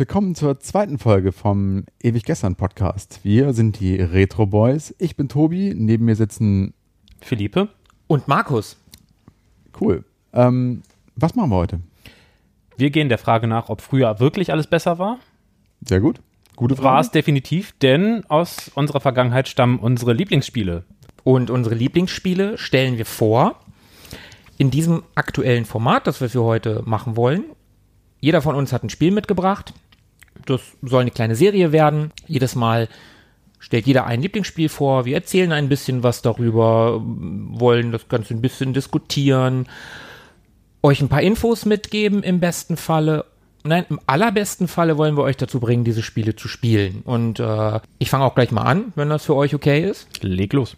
Willkommen zur zweiten Folge vom Ewig Gestern Podcast. Wir sind die Retro Boys. Ich bin Tobi, neben mir sitzen Philippe und Markus. Cool. Ähm, was machen wir heute? Wir gehen der Frage nach, ob früher wirklich alles besser war. Sehr gut. Gute Frage. War es definitiv, denn aus unserer Vergangenheit stammen unsere Lieblingsspiele. Und unsere Lieblingsspiele stellen wir vor in diesem aktuellen Format, das wir für heute machen wollen. Jeder von uns hat ein Spiel mitgebracht. Das soll eine kleine Serie werden. Jedes Mal stellt jeder ein Lieblingsspiel vor. Wir erzählen ein bisschen was darüber, wollen das Ganze ein bisschen diskutieren, euch ein paar Infos mitgeben im besten Falle. Nein, im allerbesten Falle wollen wir euch dazu bringen, diese Spiele zu spielen. Und äh, ich fange auch gleich mal an, wenn das für euch okay ist. Leg los.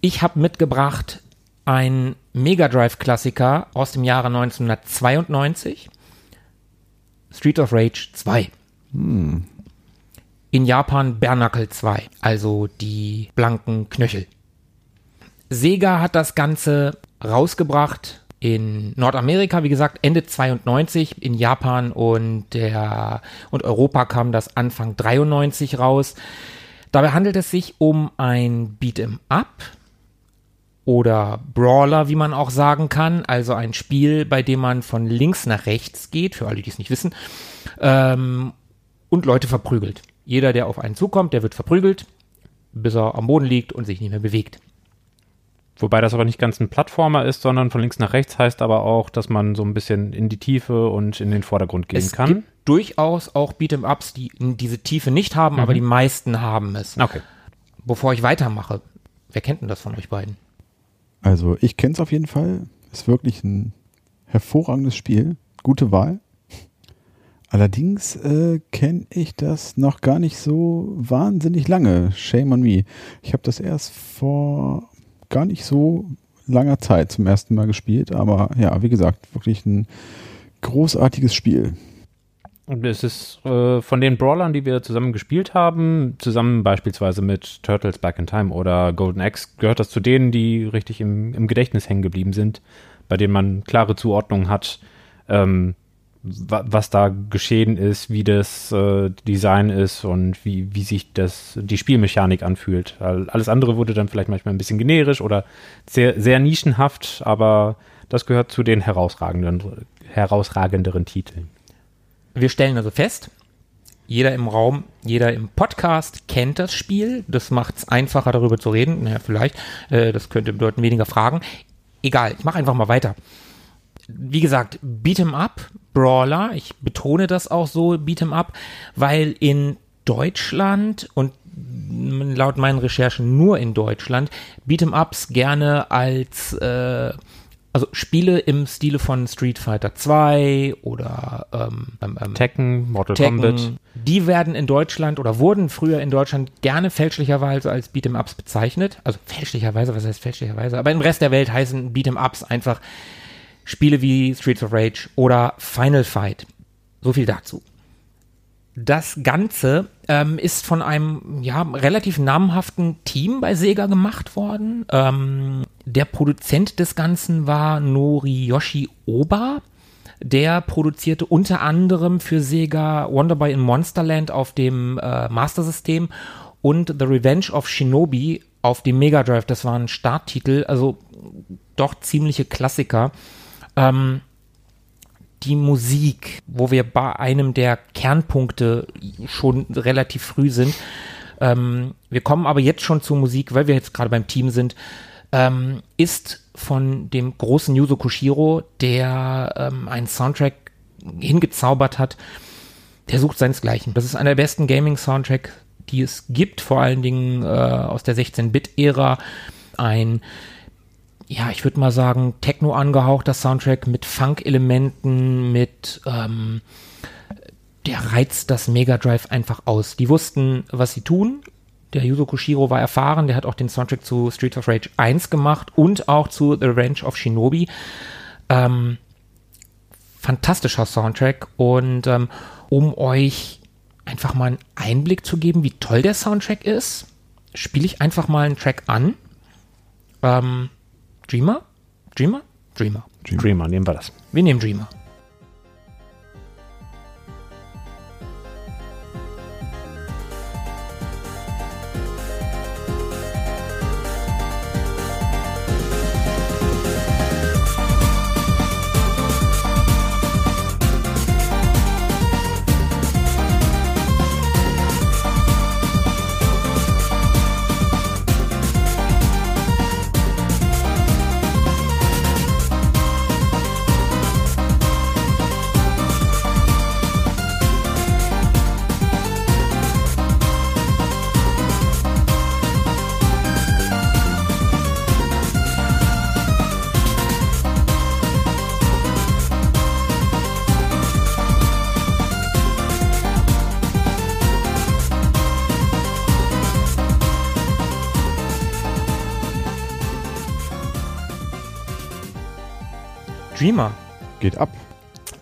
Ich habe mitgebracht ein Mega Drive Klassiker aus dem Jahre 1992. Street of Rage 2. In Japan Bernacle 2, also die blanken Knöchel. Sega hat das Ganze rausgebracht in Nordamerika, wie gesagt, Ende 92, in Japan und der und Europa kam das Anfang 93 raus. Dabei handelt es sich um ein Beat'em Up oder Brawler, wie man auch sagen kann, also ein Spiel, bei dem man von links nach rechts geht, für alle, die es nicht wissen, ähm, und Leute verprügelt. Jeder, der auf einen zukommt, der wird verprügelt, bis er am Boden liegt und sich nicht mehr bewegt. Wobei das aber nicht ganz ein Plattformer ist, sondern von links nach rechts heißt aber auch, dass man so ein bisschen in die Tiefe und in den Vordergrund gehen es kann. gibt durchaus auch Beat'em-Ups, die diese Tiefe nicht haben, aber die meisten haben es. Okay. Bevor ich weitermache, wer kennt denn das von euch beiden? Also ich kenne es auf jeden Fall. Ist wirklich ein hervorragendes Spiel. Gute Wahl. Allerdings äh, kenne ich das noch gar nicht so wahnsinnig lange. Shame on me. Ich habe das erst vor gar nicht so langer Zeit zum ersten Mal gespielt. Aber ja, wie gesagt, wirklich ein großartiges Spiel. Es ist äh, von den Brawlern, die wir zusammen gespielt haben, zusammen beispielsweise mit Turtles Back in Time oder Golden Axe, gehört das zu denen, die richtig im, im Gedächtnis hängen geblieben sind, bei denen man klare Zuordnungen hat, ähm, wa was da geschehen ist, wie das äh, Design ist und wie, wie sich das, die Spielmechanik anfühlt. Alles andere wurde dann vielleicht manchmal ein bisschen generisch oder sehr, sehr nischenhaft, aber das gehört zu den herausragenden, herausragenderen Titeln. Wir stellen also fest, jeder im Raum, jeder im Podcast kennt das Spiel. Das macht es einfacher, darüber zu reden. Naja, vielleicht. Äh, das könnte bedeuten weniger Fragen. Egal, ich mache einfach mal weiter. Wie gesagt, Beat'em Up, Brawler, ich betone das auch so, Beat'em Up, weil in Deutschland und laut meinen Recherchen nur in Deutschland Beat'em Ups gerne als äh, also Spiele im Stile von Street Fighter 2 oder ähm, ähm, Tekken, Mortal Tekken, Kombat. die werden in Deutschland oder wurden früher in Deutschland gerne fälschlicherweise als Beat'em Ups bezeichnet. Also fälschlicherweise, was heißt fälschlicherweise? Aber im Rest der Welt heißen Beat'em Ups einfach Spiele wie Streets of Rage oder Final Fight. So viel dazu. Das Ganze ähm, ist von einem ja, relativ namhaften Team bei Sega gemacht worden. Ähm, der Produzent des Ganzen war Noriyoshi Oba. Der produzierte unter anderem für Sega Wonderboy in Monsterland auf dem äh, Master System und The Revenge of Shinobi auf dem Mega Drive. Das waren Starttitel, also doch ziemliche Klassiker. Ähm, die Musik, wo wir bei einem der Kernpunkte schon relativ früh sind. Ähm, wir kommen aber jetzt schon zur Musik, weil wir jetzt gerade beim Team sind, ähm, ist von dem großen Yuzo Koshiro, der ähm, einen Soundtrack hingezaubert hat. Der sucht seinesgleichen. Das ist einer der besten Gaming-Soundtracks, die es gibt, vor allen Dingen äh, aus der 16-Bit-Ära. Ein ja, ich würde mal sagen, Techno angehauchter Soundtrack mit Funk-Elementen, mit ähm, der reizt das Mega Drive einfach aus. Die wussten, was sie tun. Der Yuzo Koshiro war erfahren, der hat auch den Soundtrack zu Streets of Rage 1 gemacht und auch zu The Revenge of Shinobi. Ähm, fantastischer Soundtrack und ähm, um euch einfach mal einen Einblick zu geben, wie toll der Soundtrack ist, spiele ich einfach mal einen Track an. Ähm, Dreamer? Dreamer? Dreamer. Dreamer. Nehmen wir das. Wir nehmen. Dreamer.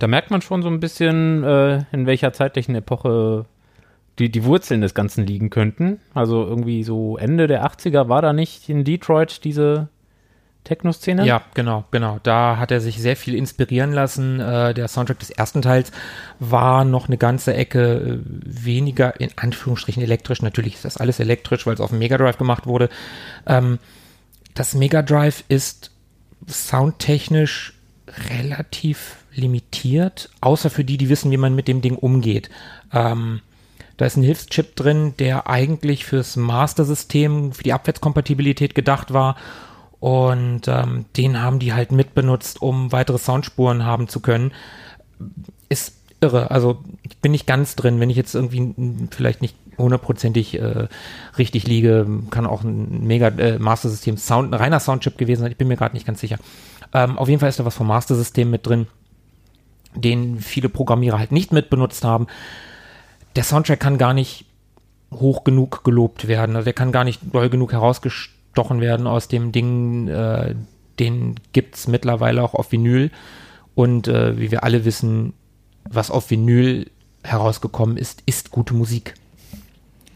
Da merkt man schon so ein bisschen, äh, in welcher zeitlichen Epoche die, die Wurzeln des Ganzen liegen könnten. Also irgendwie so Ende der 80er war da nicht in Detroit diese Techno-Szene? Ja, genau, genau. Da hat er sich sehr viel inspirieren lassen. Äh, der Soundtrack des ersten Teils war noch eine ganze Ecke äh, weniger, in Anführungsstrichen elektrisch. Natürlich ist das alles elektrisch, weil es auf dem Mega Drive gemacht wurde. Ähm, das Mega Drive ist soundtechnisch relativ limitiert, außer für die, die wissen, wie man mit dem Ding umgeht. Ähm, da ist ein Hilfschip drin, der eigentlich fürs Master-System, für die Abwärtskompatibilität gedacht war. Und ähm, den haben die halt mitbenutzt, um weitere Soundspuren haben zu können. Ist irre. Also ich bin nicht ganz drin, wenn ich jetzt irgendwie vielleicht nicht hundertprozentig äh, richtig liege, kann auch ein mega äh, Master-System Sound, ein reiner Soundchip gewesen sein. Ich bin mir gerade nicht ganz sicher. Ähm, auf jeden Fall ist da was vom Master-System mit drin, den viele Programmierer halt nicht mit benutzt haben. Der Soundtrack kann gar nicht hoch genug gelobt werden. Also der kann gar nicht doll genug herausgestochen werden aus dem Ding. Äh, den es mittlerweile auch auf Vinyl. Und äh, wie wir alle wissen, was auf Vinyl herausgekommen ist, ist gute Musik.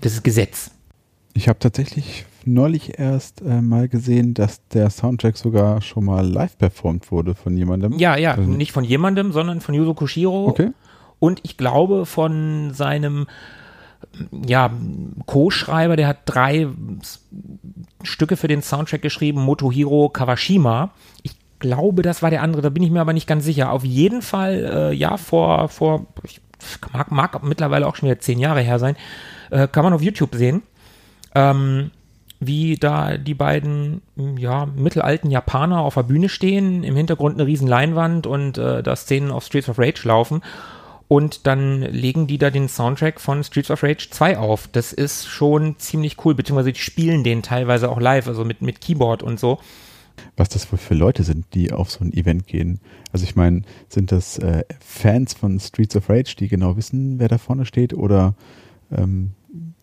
Das ist Gesetz. Ich habe tatsächlich neulich erst äh, mal gesehen, dass der Soundtrack sogar schon mal live performt wurde von jemandem. Ja, ja, also nicht von jemandem, sondern von Yuzo Koshiro. Okay. Und ich glaube von seinem ja, Co-Schreiber, der hat drei Stücke für den Soundtrack geschrieben, Motohiro Kawashima. Ich glaube, das war der andere, da bin ich mir aber nicht ganz sicher. Auf jeden Fall, äh, ja, vor, vor, ich mag, mag mittlerweile auch schon wieder zehn Jahre her sein, äh, kann man auf YouTube sehen. Ähm, wie da die beiden ja, mittelalten Japaner auf der Bühne stehen, im Hintergrund eine riesen Leinwand und äh, da Szenen auf Streets of Rage laufen. Und dann legen die da den Soundtrack von Streets of Rage 2 auf. Das ist schon ziemlich cool, beziehungsweise die spielen den teilweise auch live, also mit, mit Keyboard und so. Was das wohl für Leute sind, die auf so ein Event gehen. Also ich meine, sind das äh, Fans von Streets of Rage, die genau wissen, wer da vorne steht, oder ähm,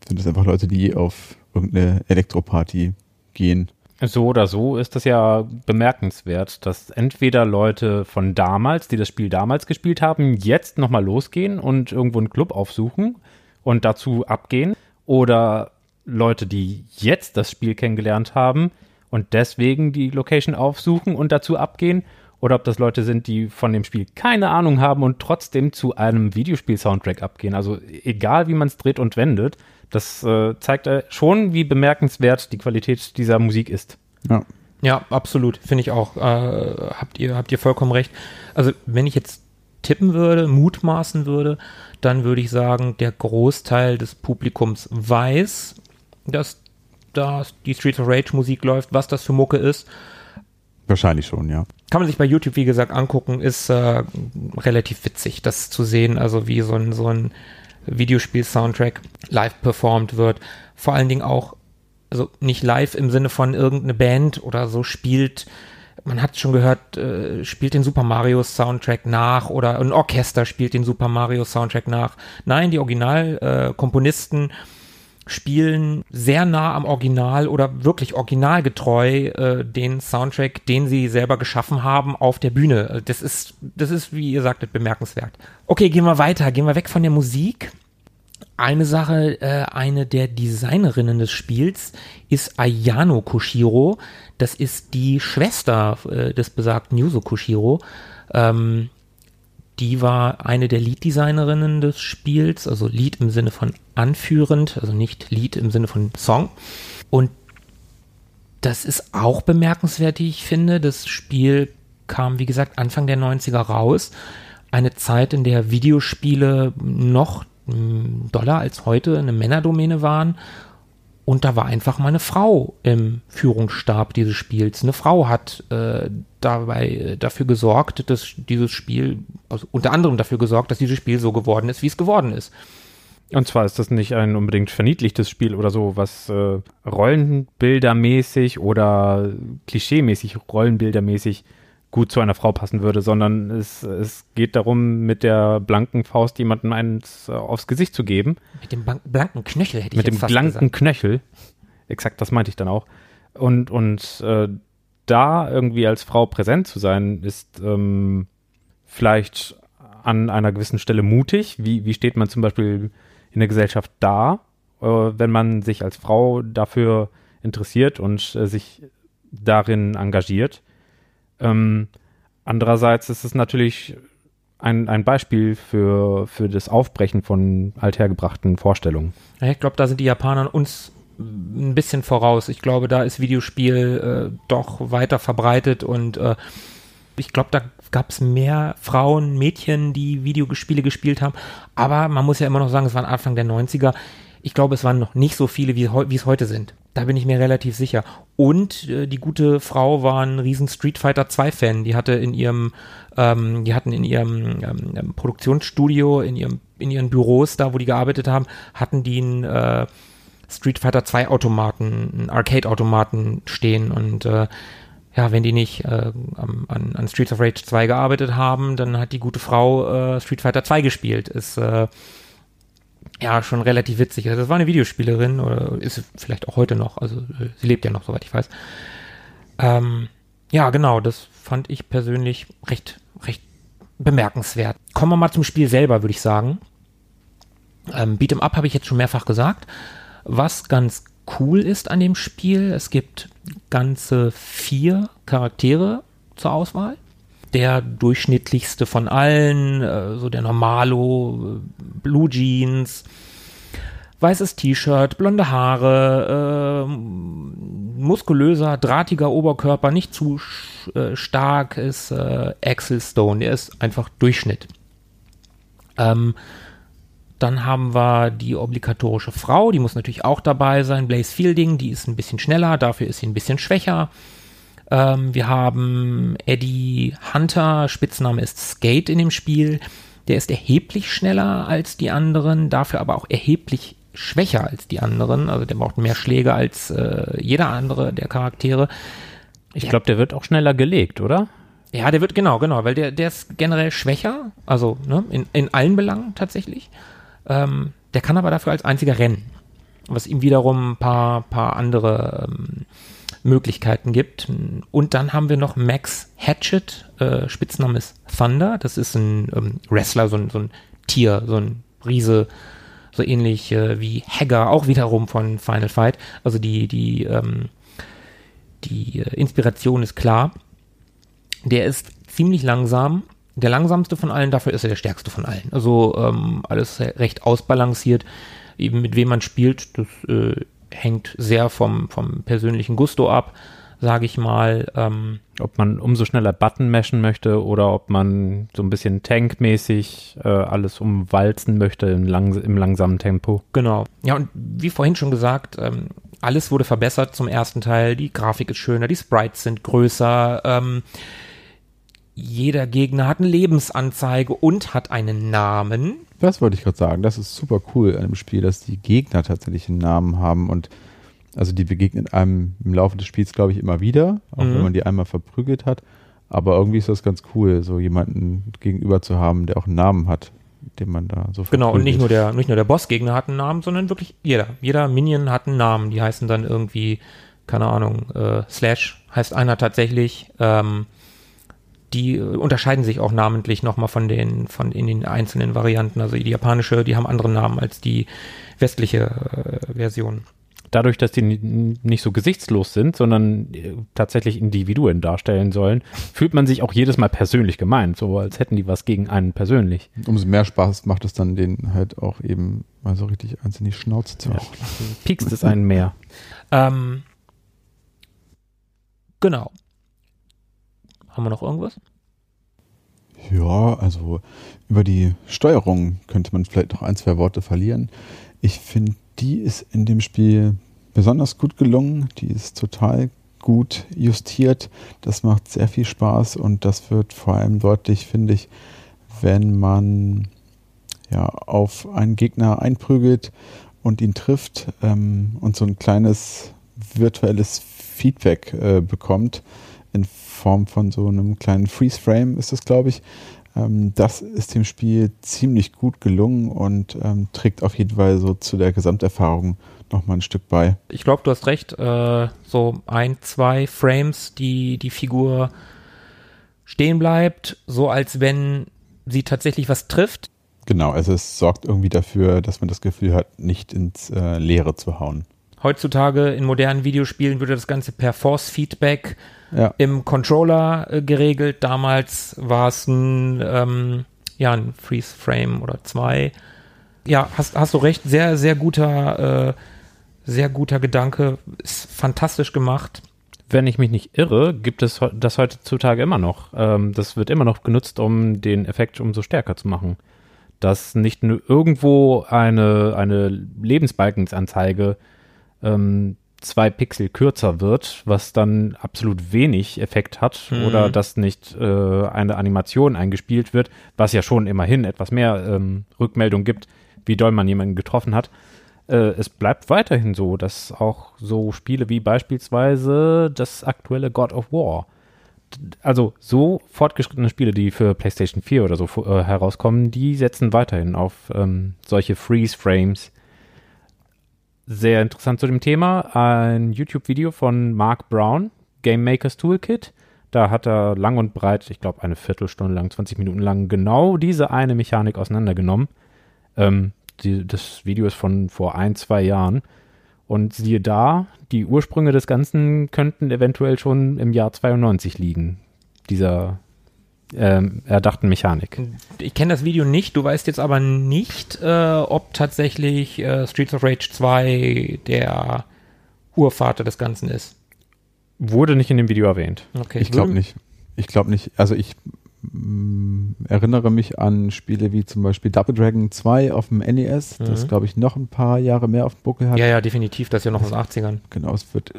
sind das einfach Leute, die auf irgendeine Elektroparty gehen. So oder so ist das ja bemerkenswert, dass entweder Leute von damals, die das Spiel damals gespielt haben, jetzt nochmal losgehen und irgendwo einen Club aufsuchen und dazu abgehen, oder Leute, die jetzt das Spiel kennengelernt haben und deswegen die Location aufsuchen und dazu abgehen, oder ob das Leute sind, die von dem Spiel keine Ahnung haben und trotzdem zu einem Videospiel-Soundtrack abgehen. Also egal, wie man es dreht und wendet, das äh, zeigt äh, schon, wie bemerkenswert die Qualität dieser Musik ist. Ja. Ja, absolut, finde ich auch. Äh, habt ihr habt ihr vollkommen recht. Also wenn ich jetzt tippen würde, mutmaßen würde, dann würde ich sagen, der Großteil des Publikums weiß, dass da die Streets of Rage Musik läuft, was das für Mucke ist. Wahrscheinlich schon, ja. Kann man sich bei YouTube, wie gesagt, angucken, ist äh, relativ witzig, das zu sehen, also wie so ein, so ein Videospiel-Soundtrack live performt wird. Vor allen Dingen auch, also nicht live im Sinne von irgendeine Band oder so spielt man hat schon gehört, äh, spielt den Super Mario Soundtrack nach oder ein Orchester spielt den Super Mario Soundtrack nach. Nein, die Originalkomponisten äh, spielen sehr nah am Original oder wirklich originalgetreu äh, den Soundtrack, den sie selber geschaffen haben, auf der Bühne. Das ist, das ist, wie ihr sagtet, bemerkenswert. Okay, gehen wir weiter, gehen wir weg von der Musik. Eine Sache, äh, eine der Designerinnen des Spiels ist Ayano Koshiro. Das ist die Schwester äh, des besagten Yuzo Koshiro. Ähm, die war eine der Lead-Designerinnen des Spiels, also Lead im Sinne von anführend, also nicht Lied im Sinne von Song. Und das ist auch bemerkenswert, wie ich finde. Das Spiel kam, wie gesagt, Anfang der 90er raus. Eine Zeit, in der Videospiele noch hm, doller als heute eine Männerdomäne waren und da war einfach mal eine Frau im Führungsstab dieses Spiels. Eine Frau hat äh, dabei äh, dafür gesorgt, dass dieses Spiel, also unter anderem dafür gesorgt, dass dieses Spiel so geworden ist, wie es geworden ist. Und zwar ist das nicht ein unbedingt verniedlichtes Spiel oder so, was äh, rollenbildermäßig oder klischeemäßig rollenbildermäßig gut zu einer Frau passen würde, sondern es, es geht darum, mit der blanken Faust jemandem eins äh, aufs Gesicht zu geben. Mit dem blanken Knöchel hätte ich Mit dem fast blanken gesagt. Knöchel. Exakt, das meinte ich dann auch. Und, und äh, da irgendwie als Frau präsent zu sein, ist ähm, vielleicht an einer gewissen Stelle mutig. Wie, wie steht man zum Beispiel in der Gesellschaft da, äh, wenn man sich als Frau dafür interessiert und äh, sich darin engagiert? Ähm, andererseits ist es natürlich ein, ein Beispiel für, für das Aufbrechen von althergebrachten Vorstellungen. Ich glaube, da sind die Japaner uns ein bisschen voraus. Ich glaube, da ist Videospiel äh, doch weiter verbreitet und äh, ich glaube, da gab es mehr Frauen, Mädchen, die Videospiele gespielt haben. Aber man muss ja immer noch sagen, es waren Anfang der 90er. Ich glaube, es waren noch nicht so viele, wie, wie es heute sind. Da bin ich mir relativ sicher. Und äh, die gute Frau war ein riesen Street Fighter 2 Fan. Die hatte in ihrem, ähm, die hatten in ihrem ähm, Produktionsstudio, in ihrem, in ihren Büros, da wo die gearbeitet haben, hatten die ein äh, Street Fighter 2 Automaten, einen Arcade-Automaten stehen und äh, ja, wenn die nicht äh, an, an Streets of Rage 2 gearbeitet haben, dann hat die gute Frau äh, Street Fighter 2 gespielt. Ist äh, ja schon relativ witzig. Also das war eine Videospielerin oder ist vielleicht auch heute noch. Also äh, sie lebt ja noch, soweit ich weiß. Ähm, ja, genau, das fand ich persönlich recht, recht bemerkenswert. Kommen wir mal zum Spiel selber, würde ich sagen. Ähm, Beat'em Up habe ich jetzt schon mehrfach gesagt. Was ganz cool ist an dem Spiel, es gibt ganze vier Charaktere zur Auswahl. Der durchschnittlichste von allen, äh, so der Normalo, äh, Blue Jeans, weißes T-Shirt, blonde Haare, äh, muskulöser, drahtiger Oberkörper, nicht zu äh, stark, ist äh, Axel Stone. Der ist einfach Durchschnitt. Ähm, dann haben wir die obligatorische Frau, die muss natürlich auch dabei sein. Blaze Fielding, die ist ein bisschen schneller, dafür ist sie ein bisschen schwächer. Ähm, wir haben Eddie Hunter, Spitzname ist Skate in dem Spiel. Der ist erheblich schneller als die anderen, dafür aber auch erheblich schwächer als die anderen. Also der braucht mehr Schläge als äh, jeder andere der Charaktere. Ich glaube, der wird auch schneller gelegt, oder? Ja, der wird, genau, genau, weil der, der ist generell schwächer, also ne, in, in allen Belangen tatsächlich. Ähm, der kann aber dafür als einziger rennen, was ihm wiederum ein paar, paar andere ähm, Möglichkeiten gibt. Und dann haben wir noch Max Hatchet, äh, Spitzname ist Thunder. Das ist ein ähm, Wrestler, so ein, so ein Tier, so ein Riese, so ähnlich äh, wie Hagar, auch wiederum von Final Fight. Also die, die, ähm, die äh, Inspiration ist klar. Der ist ziemlich langsam, der langsamste von allen, dafür ist er der stärkste von allen. Also ähm, alles recht ausbalanciert. Eben mit wem man spielt, das äh, hängt sehr vom, vom persönlichen Gusto ab, sage ich mal. Ähm, ob man umso schneller Button mashen möchte oder ob man so ein bisschen tankmäßig äh, alles umwalzen möchte im, lang, im langsamen Tempo. Genau. Ja, und wie vorhin schon gesagt, ähm, alles wurde verbessert zum ersten Teil. Die Grafik ist schöner, die Sprites sind größer. Ähm, jeder Gegner hat eine Lebensanzeige und hat einen Namen. Das wollte ich gerade sagen. Das ist super cool an dem Spiel, dass die Gegner tatsächlich einen Namen haben und Also die begegnen einem im Laufe des Spiels, glaube ich, immer wieder, auch Mhm. wenn man die einmal verprügelt hat. Aber irgendwie ist das ganz cool, so jemanden gegenüber zu haben, der auch einen Namen hat, den man da so Genau, und nicht nur verprügelt. der, nicht nur der Bossgegner hat einen Namen, sondern wirklich jeder. Jeder Minion hat einen Namen. Die heißen dann irgendwie, keine Ahnung, äh, Slash heißt einer tatsächlich. Ähm, die äh, unterscheiden sich auch namentlich nochmal von den, von in den einzelnen Varianten. Also die japanische, die haben andere Namen als die westliche äh, Version. Dadurch, dass die nicht so gesichtslos sind, sondern äh, tatsächlich Individuen darstellen sollen, fühlt man sich auch jedes Mal persönlich gemeint, so als hätten die was gegen einen persönlich. Umso mehr Spaß macht es dann, den halt auch eben mal so richtig eins in die Schnauze zu Ja. Piekst es einen mehr. Ähm, genau. Haben wir noch irgendwas? Ja, also über die Steuerung könnte man vielleicht noch ein, zwei Worte verlieren. Ich finde, die ist in dem Spiel besonders gut gelungen. Die ist total gut justiert. Das macht sehr viel Spaß und das wird vor allem deutlich, finde ich, wenn man ja auf einen Gegner einprügelt und ihn trifft ähm, und so ein kleines virtuelles Feedback äh, bekommt in Form von so einem kleinen Freeze-Frame ist das, glaube ich. Ähm, das ist dem Spiel ziemlich gut gelungen und ähm, trägt auf jeden Fall so zu der Gesamterfahrung nochmal ein Stück bei. Ich glaube, du hast recht. Äh, so ein, zwei Frames, die die Figur stehen bleibt, so als wenn sie tatsächlich was trifft. Genau, also es sorgt irgendwie dafür, dass man das Gefühl hat, nicht ins äh, Leere zu hauen. Heutzutage in modernen Videospielen würde das Ganze per Force-Feedback Ja, im Controller äh, geregelt. Damals war es ein, ähm, ja, ein Freeze-Frame oder zwei. Ja, hast, hast du recht. Sehr, sehr guter, äh, sehr guter Gedanke. Ist fantastisch gemacht. Wenn ich mich nicht irre, gibt es das heutzutage immer noch. Ähm, das wird immer noch genutzt, um den Effekt umso stärker zu machen. Dass nicht nur irgendwo eine, eine Lebensbalkensanzeige ähm, zwei Pixel kürzer wird, was dann absolut wenig Effekt hat, Mhm. oder dass nicht äh, eine Animation eingespielt wird, was ja schon immerhin etwas mehr ähm, Rückmeldung gibt, wie doll man jemanden getroffen hat. Äh, es bleibt weiterhin so, dass auch so Spiele wie beispielsweise das aktuelle God of War, also so fortgeschrittene Spiele, die für PlayStation 4 oder so äh, herauskommen, die setzen weiterhin auf ähm, solche Freeze-Frames. Sehr interessant zu dem Thema, ein YouTube-Video von Mark Brown, Game Makers Toolkit. Da hat er lang und breit, ich glaube eine Viertelstunde lang, 20 Minuten lang, genau diese eine Mechanik auseinandergenommen. Ähm, die, das Video ist von vor ein, zwei Jahren. Und siehe da, die Ursprünge des Ganzen könnten eventuell schon im Jahr 92 liegen. Dieser ähm, erdachten Mechanik. Ich kenne das Video nicht, du weißt jetzt aber nicht, äh, ob tatsächlich äh, Streets of Rage 2 der Urvater des Ganzen ist. Wurde nicht in dem Video erwähnt. Okay. ich glaube würde- nicht. Ich glaube nicht. Also ich mm, erinnere mich an Spiele wie zum Beispiel Double Dragon 2 auf dem NES, das Mhm. glaube ich noch ein paar Jahre mehr auf dem Buckel hat. Ja, ja, definitiv, das ist ja noch aus den 80ern. Genau, es wird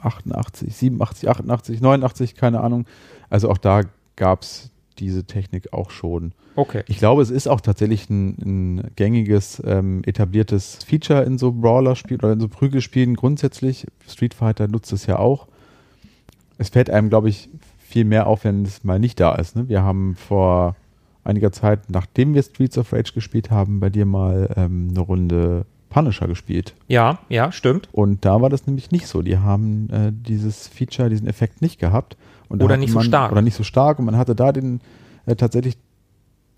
88, 87, 88, 89, keine Ahnung. Also auch da gab es diese Technik auch schon. Okay. Ich glaube, es ist auch tatsächlich ein, ein gängiges, ähm, etabliertes Feature in so Brawler-Spielen oder in so Prügelspielen grundsätzlich. Street Fighter nutzt es ja auch. Es fällt einem, glaube ich, viel mehr auf, wenn es mal nicht da ist. Ne? Wir haben vor einiger Zeit, nachdem wir Streets of Rage gespielt haben, bei dir mal ähm, eine Runde Punisher gespielt. Ja, ja, stimmt. Und da war das nämlich nicht so. Die haben äh, dieses Feature, diesen Effekt nicht gehabt. Oder nicht so man, stark. Oder nicht so stark. Und man hatte da den äh, tatsächlich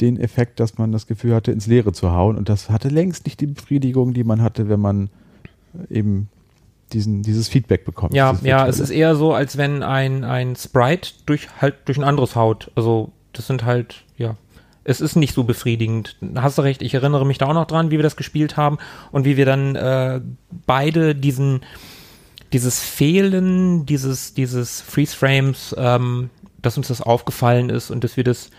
den Effekt, dass man das Gefühl hatte, ins Leere zu hauen. Und das hatte längst nicht die Befriedigung, die man hatte, wenn man äh, eben diesen, dieses Feedback bekommt. Ja, ja, es ist eher so, als wenn ein, ein Sprite durch halt durch ein anderes haut. Also das sind halt, es ist nicht so befriedigend. Hast du recht, ich erinnere mich da auch noch dran, wie wir das gespielt haben und wie wir dann äh, beide diesen, dieses Fehlen dieses, dieses Freeze-Frames, ähm, dass uns das aufgefallen ist und dass wir das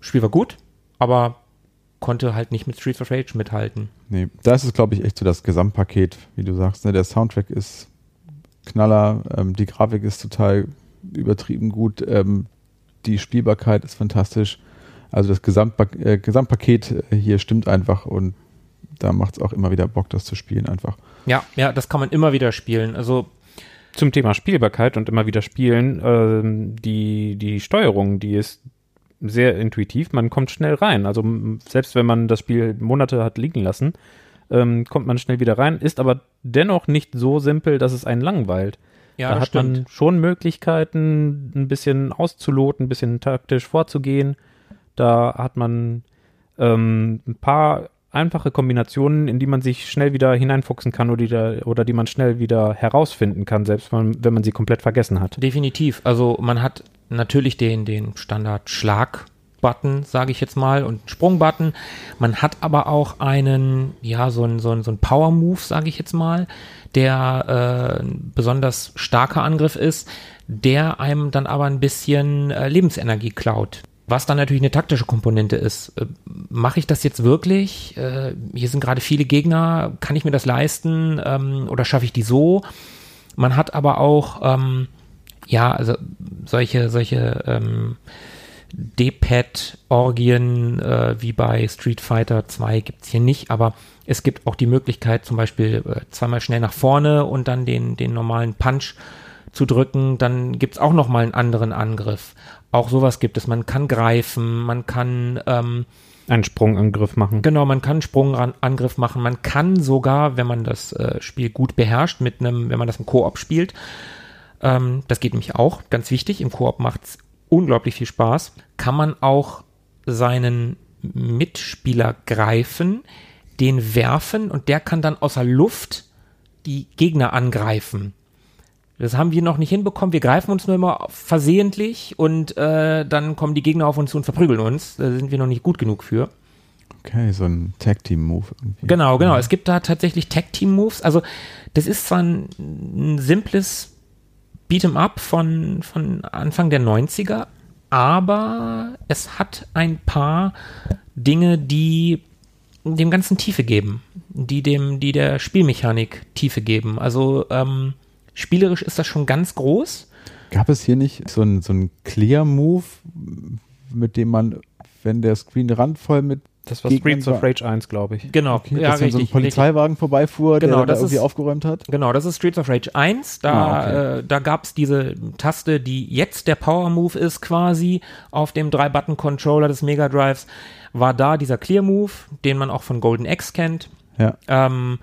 Spiel war gut, aber konnte halt nicht mit Streets of Rage mithalten. Nee, da ist es, glaube ich, echt so das Gesamtpaket, wie du sagst. Ne? Der Soundtrack ist Knaller, ähm, die Grafik ist total übertrieben gut, ähm, die Spielbarkeit ist fantastisch. Also das Gesamtpa äh, Gesamtpaket äh, hier stimmt einfach und da macht es auch immer wieder Bock, das zu spielen einfach. Ja, ja, das kann man immer wieder spielen. Also Zum Thema Spielbarkeit und immer wieder spielen, ähm, die, die Steuerung, die ist sehr intuitiv, man kommt schnell rein. Also selbst wenn man das Spiel Monate hat liegen lassen, ähm, kommt man schnell wieder rein, ist aber dennoch nicht so simpel, dass es einen langweilt. ja, da hat stimmt. man schon Möglichkeiten, ein bisschen auszuloten, ein bisschen taktisch vorzugehen. Da hat man ähm, ein paar einfache Kombinationen, in die man sich schnell wieder hineinfuchsen kann oder die, da, oder die man schnell wieder herausfinden kann, selbst wenn, wenn man sie komplett vergessen hat. Definitiv. Also man hat natürlich den, den Standard Schlag-Button, sage ich jetzt mal, und einen Sprung-Button. Man hat aber auch einen, ja, so ein, so ein, so ein Power-Move, sage ich jetzt mal, der äh, ein besonders starker Angriff ist, der einem dann aber ein bisschen äh, Lebensenergie klaut. Was dann natürlich eine taktische Komponente ist. Äh, Mache ich das jetzt wirklich? Äh, hier sind gerade viele Gegner. Kann ich mir das leisten? Ähm, oder schaffe ich die so? Man hat aber auch, ähm, ja, also solche, solche ähm, D-Pad-Orgien äh, wie bei Street Fighter 2 gibt's hier nicht, aber es gibt auch die Möglichkeit, zum Beispiel zweimal schnell nach vorne und dann den, den normalen Punch zu drücken. Dann gibt's auch nochmal einen anderen Angriff. Auch sowas gibt es. Man kann greifen, man kann ähm, Einen Sprungangriff machen. Genau, man kann einen Sprungangriff machen. Man kann sogar, wenn man das äh, Spiel gut beherrscht, mit einem, wenn man das im Koop spielt, ähm, das geht nämlich auch, ganz wichtig, im Koop macht's unglaublich viel Spaß, kann man auch seinen Mitspieler greifen, den werfen und der kann dann außer Luft die Gegner angreifen. Das haben wir noch nicht hinbekommen. Wir greifen uns nur immer versehentlich und äh, dann kommen die Gegner auf uns zu und verprügeln uns. Da sind wir noch nicht gut genug für. Okay, so ein Tag-Team-Move irgendwie. Genau, genau. Es gibt da tatsächlich Tag-Team-Moves. Also, das ist zwar ein, ein simples Beat'em-up von, von Anfang der 90er, aber es hat ein paar Dinge, die dem Ganzen Tiefe geben, die dem, die der Spielmechanik Tiefe geben. Also, ähm, spielerisch ist das schon ganz groß. Gab es hier nicht so ein, so ein Clear-Move, mit dem man, wenn der Screen randvoll mit Das war Streets of Rage 1, glaube ich. Genau, Okay, ja, dass richtig. so ein richtig. Polizeiwagen vorbeifuhr, Genau, der da das irgendwie ist- aufgeräumt hat? Genau, das ist Streets of Rage 1. Da, Ah, okay. äh, da gab's diese Taste, die jetzt der Power Move ist quasi auf dem Drei-Button-Controller des Mega Drives. War da dieser Clear Move, den man auch von Golden Axe kennt. Ja. Ähm,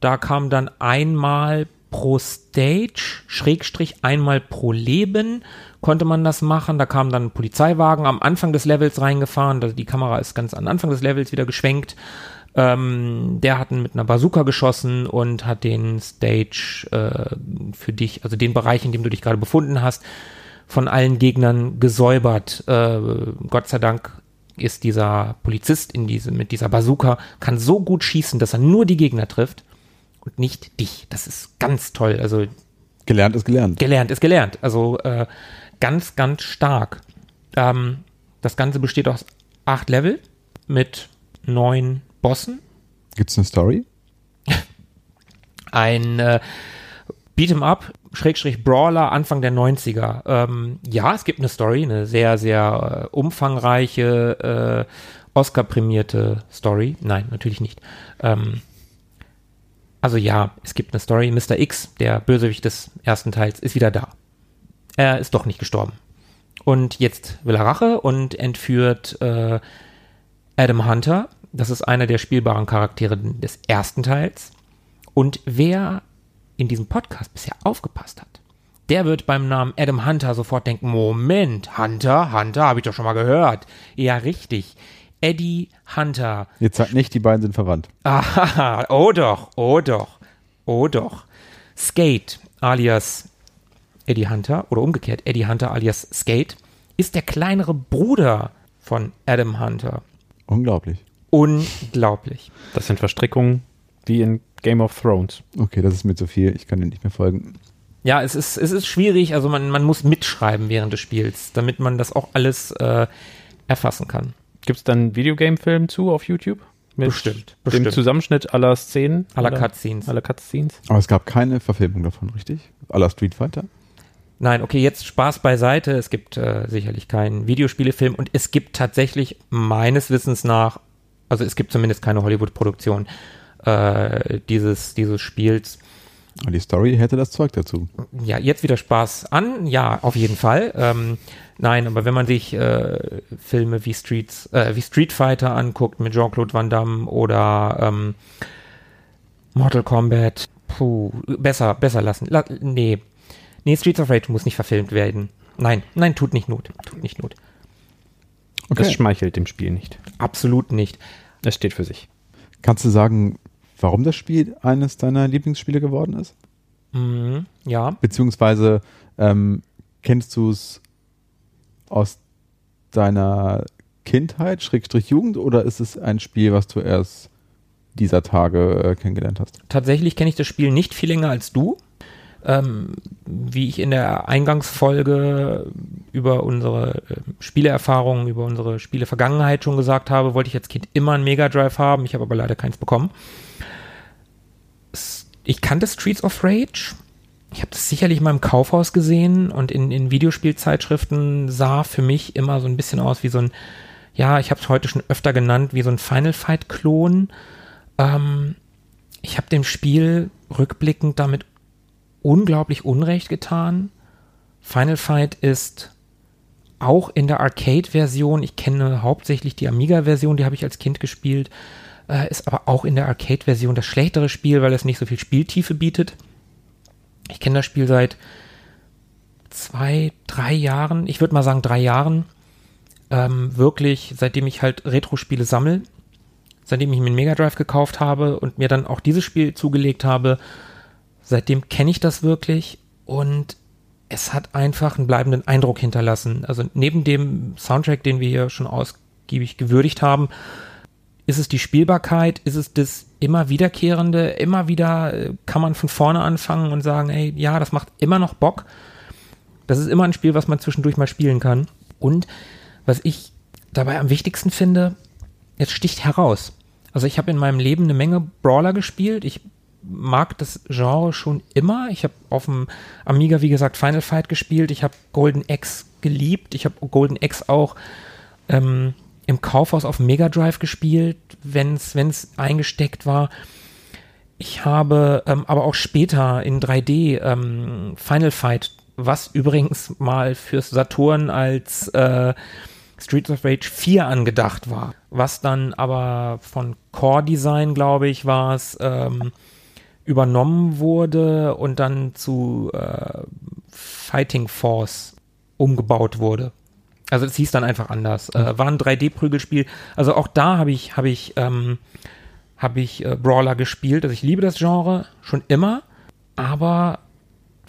da kam dann einmal pro Stage, Schrägstrich einmal pro Leben konnte man das machen. Da kam dann ein Polizeiwagen am Anfang des Levels reingefahren. Die Kamera ist ganz am Anfang des Levels wieder geschwenkt. Ähm, der hat mit einer Bazooka geschossen und hat den Stage äh, für dich, also den Bereich, in dem du dich gerade befunden hast, von allen Gegnern gesäubert. Äh, Gott sei Dank ist dieser Polizist in diese, mit dieser Bazooka, kann so gut schießen, dass er nur die Gegner trifft und nicht dich. Das ist ganz toll. Also Gelernt ist gelernt. gelernt ist gelernt. Also äh, ganz, ganz stark. Ähm, das Ganze besteht aus acht Level mit neun Bossen. Gibt's eine Story? Ein äh, Beat'em Up, Schrägstrich Brawler Anfang der 90er. Ähm, ja, es gibt eine Story, eine sehr, sehr äh, umfangreiche, äh, Oscar-prämierte Story. Nein, natürlich nicht. Ähm, also ja, es gibt eine Story. Mr. X, der Bösewicht des ersten Teils, ist wieder da. Er ist doch nicht gestorben. Und jetzt will er Rache und entführt äh, Adam Hunter. Das ist einer der spielbaren Charaktere des ersten Teils. Und wer in diesem Podcast bisher aufgepasst hat, der wird beim Namen Adam Hunter sofort denken, Moment, Hunter, Hunter, habe ich doch schon mal gehört. Ja, richtig. Eddie Hunter. Jetzt sagt nicht, die beiden sind verwandt. Aha, oh doch, oh doch, oh doch. Skate alias Eddie Hunter oder umgekehrt Eddie Hunter alias Skate ist der kleinere Bruder von Adam Hunter. Unglaublich. Unglaublich. Das sind Verstrickungen wie in Game of Thrones. Okay, das ist mir zu viel. Ich kann dir nicht mehr folgen. Ja, es ist, es ist schwierig, also man, man muss mitschreiben während des Spiels, damit man das auch alles äh, erfassen kann. Gibt es dann einen Videogame-Film zu auf YouTube? Mit Bestimmt, Dem bestimmt. Zusammenschnitt aller Szenen? Aller Cutscenes. Aller Cutscenes. Aber es gab keine Verfilmung davon, richtig? Aller Street Fighter? Nein, okay, jetzt Spaß beiseite. Es gibt äh, sicherlich keinen Videospielefilm und es gibt tatsächlich meines Wissens nach Also es gibt zumindest keine Hollywood-Produktion äh, dieses, dieses Spiels. Und die Story hätte das Zeug dazu. Ja, jetzt wieder Spaß an. Ja, auf jeden Fall. Ähm, nein, aber wenn man sich äh, Filme wie Streets, äh, wie Street Fighter anguckt mit Jean-Claude Van Damme oder ähm, Mortal Kombat, puh, besser, besser lassen. La nee. Nee, Streets of Rage muss nicht verfilmt werden. Nein, nein, tut nicht Not. Tut nicht Not. Okay. Das schmeichelt dem Spiel nicht. Absolut nicht. Es steht für sich. Kannst du sagen, warum das Spiel eines deiner Lieblingsspiele geworden ist? Mhm, ja. Beziehungsweise ähm, kennst du es aus deiner Kindheit, Schrägstrich Jugend, oder ist es ein Spiel, was du erst dieser Tage äh, kennengelernt hast? Tatsächlich kenne ich das Spiel nicht viel länger als du. Ähm, wie ich in der Eingangsfolge über unsere äh, Spieleerfahrungen, über unsere Spielevergangenheit schon gesagt habe, wollte ich als Kind immer einen Mega Drive haben. Ich habe aber leider keins bekommen. Ich kannte Streets of Rage. Ich habe das sicherlich in meinem Kaufhaus gesehen und in, in Videospielzeitschriften sah für mich immer so ein bisschen aus wie so ein, ja, ich habe es heute schon öfter genannt, wie so ein Final Fight-Klon. Ähm, ich habe dem Spiel rückblickend damit unglaublich Unrecht getan. Final Fight ist auch in der Arcade-Version, ich kenne hauptsächlich die Amiga-Version, die habe ich als Kind gespielt, äh, ist aber auch in der Arcade-Version das schlechtere Spiel, weil es nicht so viel Spieltiefe bietet. Ich kenne das Spiel seit zwei, drei Jahren, ich würde mal sagen drei Jahren, ähm, wirklich, seitdem ich halt Retro-Spiele sammle, seitdem ich mir einen Mega Drive gekauft habe und mir dann auch dieses Spiel zugelegt habe, Seitdem kenne ich das wirklich und es hat einfach einen bleibenden Eindruck hinterlassen. Also neben dem Soundtrack, den wir hier schon ausgiebig gewürdigt haben, ist es die Spielbarkeit, ist es das immer wiederkehrende, immer wieder äh, kann man von vorne anfangen und sagen, ey, ja, das macht immer noch Bock. Das ist immer ein Spiel, was man zwischendurch mal spielen kann. Und was ich dabei am wichtigsten finde, es sticht heraus. Also ich habe in meinem Leben eine Menge Brawler gespielt. Ich mag das Genre schon immer. Ich habe auf dem Amiga, wie gesagt, Final Fight gespielt. Ich habe Golden Axe geliebt. Ich habe Golden Axe auch ähm, im Kaufhaus auf Mega Drive gespielt, wenn es eingesteckt war. Ich habe ähm, aber auch später in 3D ähm, Final Fight, was übrigens mal fürs Saturn als äh, Streets of Rage 4 angedacht war, was dann aber von Core Design, glaube ich, war es, ähm, übernommen wurde und dann zu äh, Fighting Force umgebaut wurde. Also es hieß dann einfach anders. Äh, war ein 3D-Prügelspiel. Also auch da habe ich, habe ich, ähm, habe ich äh, Brawler gespielt. Also ich liebe das Genre schon immer, aber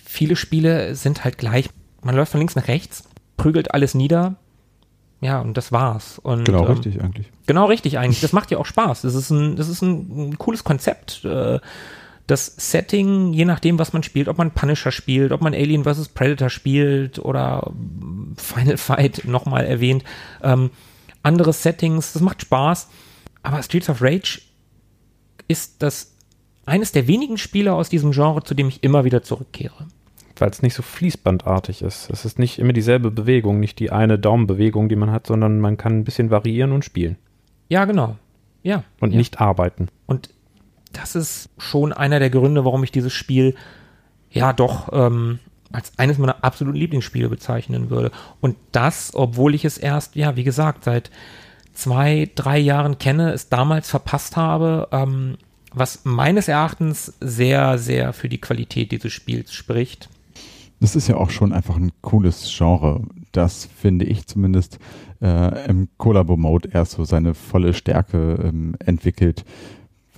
viele Spiele sind halt gleich. Man läuft von links nach rechts, prügelt alles nieder. Ja, und das war's. Und, genau ähm, richtig eigentlich. Genau richtig eigentlich. Das macht ja auch Spaß. Das ist ein, das ist ein, ein cooles Konzept. Äh, das Setting, je nachdem, was man spielt, ob man Punisher spielt, ob man Alien vs. Predator spielt oder Final Fight nochmal erwähnt, ähm, andere Settings, das macht Spaß. Aber Streets of Rage ist das eines der wenigen Spiele aus diesem Genre, zu dem ich immer wieder zurückkehre. Weil es nicht so fließbandartig ist. Es ist nicht immer dieselbe Bewegung, nicht die eine Daumenbewegung, die man hat, sondern man kann ein bisschen variieren und spielen. Ja, genau. Ja. Und ja. nicht arbeiten. Und das ist schon einer der Gründe, warum ich dieses Spiel ja doch ähm, als eines meiner absoluten Lieblingsspiele bezeichnen würde. Und das, obwohl ich es erst, ja, wie gesagt, seit zwei, drei Jahren kenne, es damals verpasst habe, ähm, was meines Erachtens sehr, sehr für die Qualität dieses Spiels spricht. Das ist ja auch schon einfach ein cooles Genre. Das finde ich zumindest äh, im Collabo-Mode erst so seine volle Stärke ähm, entwickelt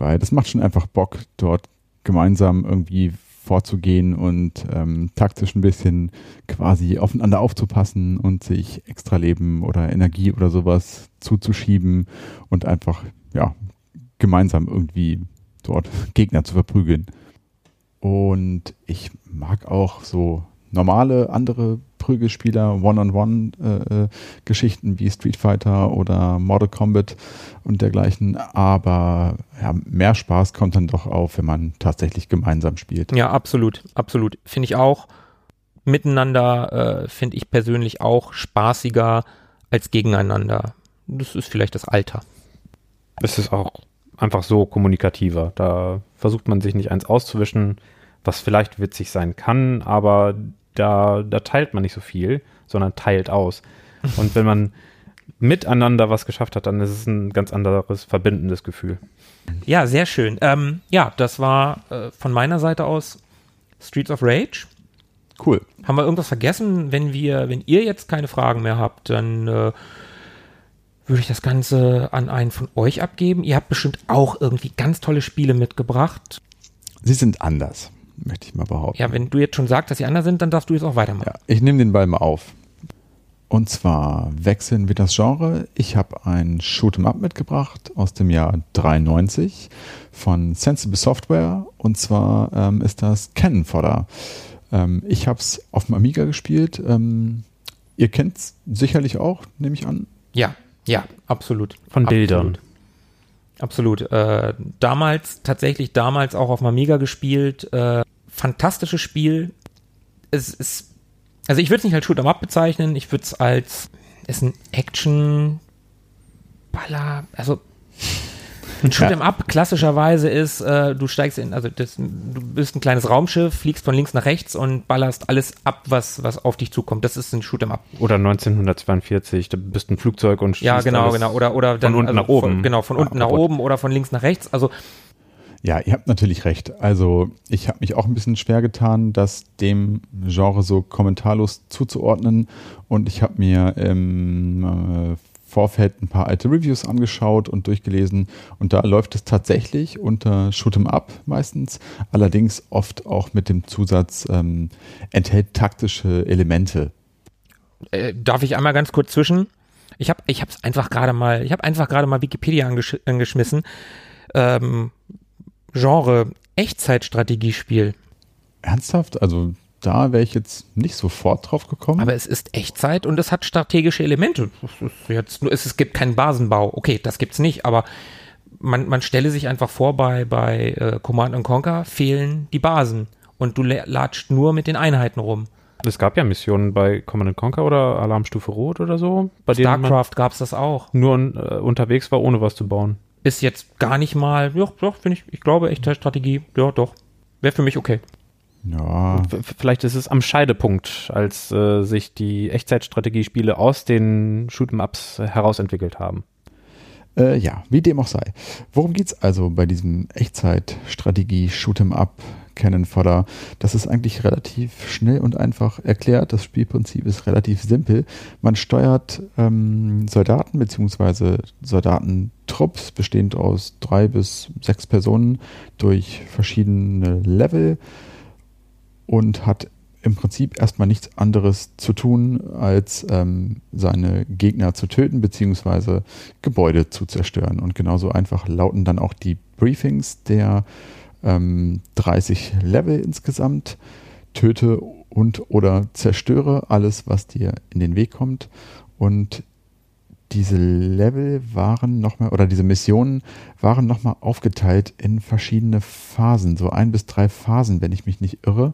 weil das macht schon einfach Bock, dort gemeinsam irgendwie vorzugehen und ähm, taktisch ein bisschen quasi aufeinander aufzupassen und sich extra Leben oder Energie oder sowas zuzuschieben und einfach, ja, gemeinsam irgendwie dort Gegner zu verprügeln. Und ich mag auch so normale andere Prügelspieler, One-on-One-Geschichten äh, wie Street Fighter oder Mortal Kombat und dergleichen. Aber ja, mehr Spaß kommt dann doch auf, wenn man tatsächlich gemeinsam spielt. Ja, absolut, absolut. Finde ich auch. Miteinander äh, finde ich persönlich auch spaßiger als gegeneinander. Das ist vielleicht das Alter. Es ist auch einfach so kommunikativer. Da versucht man sich nicht eins auszuwischen, was vielleicht witzig sein kann, aber da, da teilt man nicht so viel, sondern teilt aus. Und wenn man miteinander was geschafft hat, dann ist es ein ganz anderes verbindendes Gefühl. Ja, sehr schön. Ähm, ja, das war äh, von meiner Seite aus Streets of Rage. Cool. Haben wir irgendwas vergessen? Wenn wir, wenn ihr jetzt keine Fragen mehr habt, dann äh, würde ich das Ganze an einen von euch abgeben. Ihr habt bestimmt auch irgendwie ganz tolle Spiele mitgebracht. Sie sind anders, möchte ich mal behaupten. Ja, wenn du jetzt schon sagst, dass sie anders sind, dann darfst du jetzt auch weitermachen. Ja, ich nehme den Ball mal auf. Und zwar wechseln wir das Genre. Ich habe ein Shoot'em Up mitgebracht aus dem Jahr 93 von Sensible Software. Und zwar ähm, ist das Cannon Fodder. Ähm, ich habe es auf dem Amiga gespielt. Ähm, ihr kennt es sicherlich auch, nehme ich an. Ja, ja, absolut. Von Absolut. Bildern. Absolut. Äh, damals, tatsächlich damals auch auf dem Amiga gespielt. Äh, fantastisches Spiel. Es ist, also ich würde es nicht als Shoot'em Up bezeichnen, ich würde es als, es ist ein Action Baller, also ein Shoot'em Up klassischerweise ist, äh, du steigst in, also das, du bist ein kleines Raumschiff, fliegst von links nach rechts und ballerst alles ab, was, was auf dich zukommt. Das ist ein Shoot'em Up. Oder 1942, da bist ein Flugzeug und Ja, schießt genau, alles genau. Oder, oder dann, unten also nach oben. Von, genau, von Ja, unten nach oben oder von links nach rechts. Also Ja, ihr habt natürlich recht. Also ich habe mich auch ein bisschen schwer getan, das dem Genre so kommentarlos zuzuordnen. Und ich habe mir im äh, Vorfeld ein paar alte Reviews angeschaut und durchgelesen. Und da läuft es tatsächlich unter Shoot'em Up meistens. Allerdings oft auch mit dem Zusatz ähm, enthält taktische Elemente. äh, darf ich einmal ganz kurz zwischen? Ich habe ich hab's einfach gerade mal, ich habe einfach gerade mal Wikipedia angesch angeschmissen. Ähm, Genre Echtzeitstrategiespiel. Ernsthaft? Also da wäre ich jetzt nicht sofort drauf gekommen. Aber es ist Echtzeit und es hat strategische Elemente. Es, ist jetzt nur, es, es gibt keinen Basenbau. Okay, das gibt's nicht, aber man, man stelle sich einfach vor, bei, bei äh, Command and Conquer fehlen die Basen und du la- latscht nur mit den Einheiten rum. Es gab ja Missionen bei Command Conquer oder Alarmstufe Rot oder so, bei StarCraft gab's das auch. nur äh, unterwegs war, ohne was zu bauen. Ist jetzt gar nicht mal, ja, doch, finde ich, ich glaube, Echtzeitstrategie, ja, doch. Wäre für mich okay. Ja, Vielleicht ist es am Scheidepunkt, als äh, sich die Echtzeitstrategiespiele aus den Shoot'em-Ups herausentwickelt haben. Äh, ja, wie dem auch sei. Worum geht's also bei diesem Echtzeit-Strategie Shoot'em Up Cannon Fodder? Das ist eigentlich relativ schnell und einfach erklärt. Das Spielprinzip ist relativ simpel. Man steuert ähm, Soldaten bzw. Soldatentrupps bestehend aus drei bis sechs Personen durch verschiedene Level und hat im Prinzip erstmal nichts anderes zu tun, als ähm, seine Gegner zu töten bzw. Gebäude zu zerstören. Und genauso einfach lauten dann auch die Briefings der ähm, 30 Level insgesamt. Töte und oder zerstöre alles, was dir in den Weg kommt. Und diese Level waren nochmal, oder diese Missionen waren nochmal aufgeteilt in verschiedene Phasen, so ein bis drei Phasen, wenn ich mich nicht irre,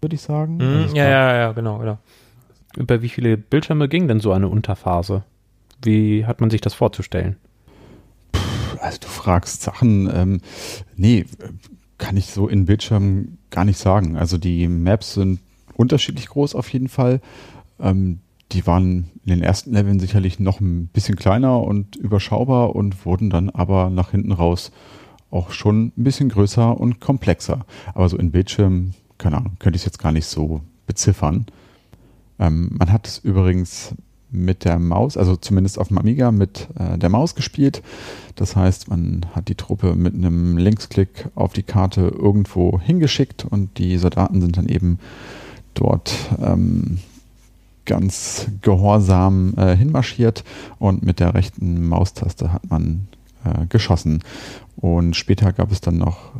würde ich sagen. Also es ja, ja, ja, genau, genau. Über wie viele Bildschirme ging denn so eine Unterphase? Wie hat man sich das vorzustellen? Also du fragst Sachen, ähm, nee, kann ich so in Bildschirmen gar nicht sagen. Also die Maps sind unterschiedlich groß auf jeden Fall. Ähm, die waren in den ersten Leveln sicherlich noch ein bisschen kleiner und überschaubar und wurden dann aber nach hinten raus auch schon ein bisschen größer und komplexer. Aber so in Bildschirmen, keine Ahnung, könnte ich es jetzt gar nicht so beziffern. Ähm, man hat es übrigens mit der Maus, also zumindest auf dem Amiga mit äh, der Maus gespielt. Das heißt, man hat die Truppe mit einem Linksklick auf die Karte irgendwo hingeschickt und die Soldaten sind dann eben dort ähm, ganz gehorsam äh, hinmarschiert und mit der rechten Maustaste hat man äh, geschossen. Und später gab es dann noch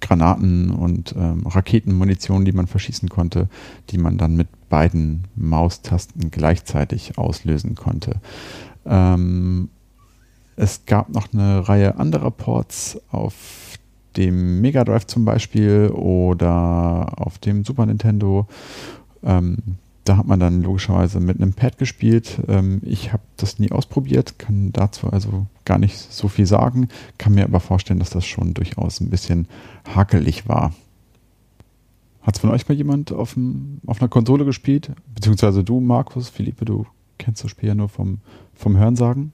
Granaten und ähm, Raketenmunition, die man verschießen konnte, die man dann mit beiden Maustasten gleichzeitig auslösen konnte. Ähm, es gab noch eine Reihe anderer Ports auf dem Mega Drive zum Beispiel oder auf dem Super Nintendo. Ähm, da hat man dann logischerweise mit einem Pad gespielt. Ähm, ich habe das nie ausprobiert, kann dazu also gar nicht so viel sagen, kann mir aber vorstellen, dass das schon durchaus ein bisschen hakelig war. Hat es von euch mal jemand auf, auf einer Konsole gespielt? Beziehungsweise du, Markus, Philippe, du kennst das Spiel ja nur vom, vom Hörensagen?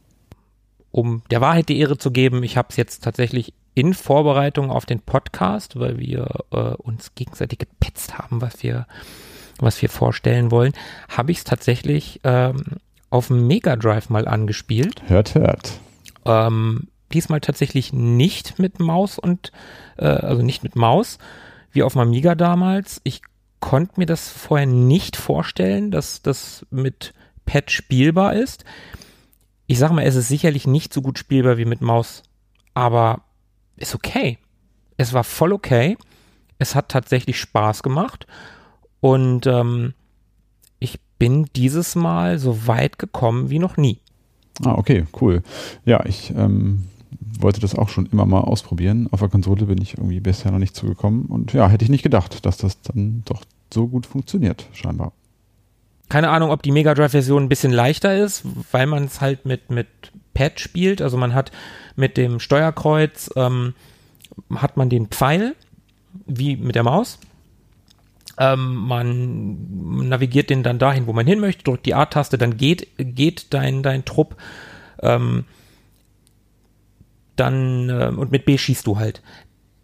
Um der Wahrheit die Ehre zu geben, ich habe es jetzt tatsächlich in Vorbereitung auf den Podcast, weil wir äh, uns gegenseitig gepetzt haben, was wir, was wir vorstellen wollen, habe ich es tatsächlich ähm, auf dem Mega Drive mal angespielt. Hört, hört. Ähm, diesmal tatsächlich nicht mit Maus und äh, also nicht mit Maus, wie auf Amiga damals. Ich konnte mir das vorher nicht vorstellen, dass das mit Pad spielbar ist. Ich sage mal, es ist sicherlich nicht so gut spielbar wie mit Maus, aber ist okay. Es war voll okay. Es hat tatsächlich Spaß gemacht und ähm, ich bin dieses Mal so weit gekommen wie noch nie. Ah, okay, cool. Ja, ich ähm, wollte das auch schon immer mal ausprobieren. Auf der Konsole bin ich irgendwie bisher noch nicht zugekommen. Und ja, hätte ich nicht gedacht, dass das dann doch so gut funktioniert, scheinbar. Keine Ahnung, ob die Mega Drive-Version ein bisschen leichter ist, weil man es halt mit, mit Pad spielt. Also man hat mit dem Steuerkreuz, ähm, hat man den Pfeil, wie mit der Maus. Ähm, man navigiert den dann dahin, wo man hin möchte, drückt die A-Taste, dann geht, geht dein, dein Trupp. Ähm, dann äh, und mit B schießt du halt.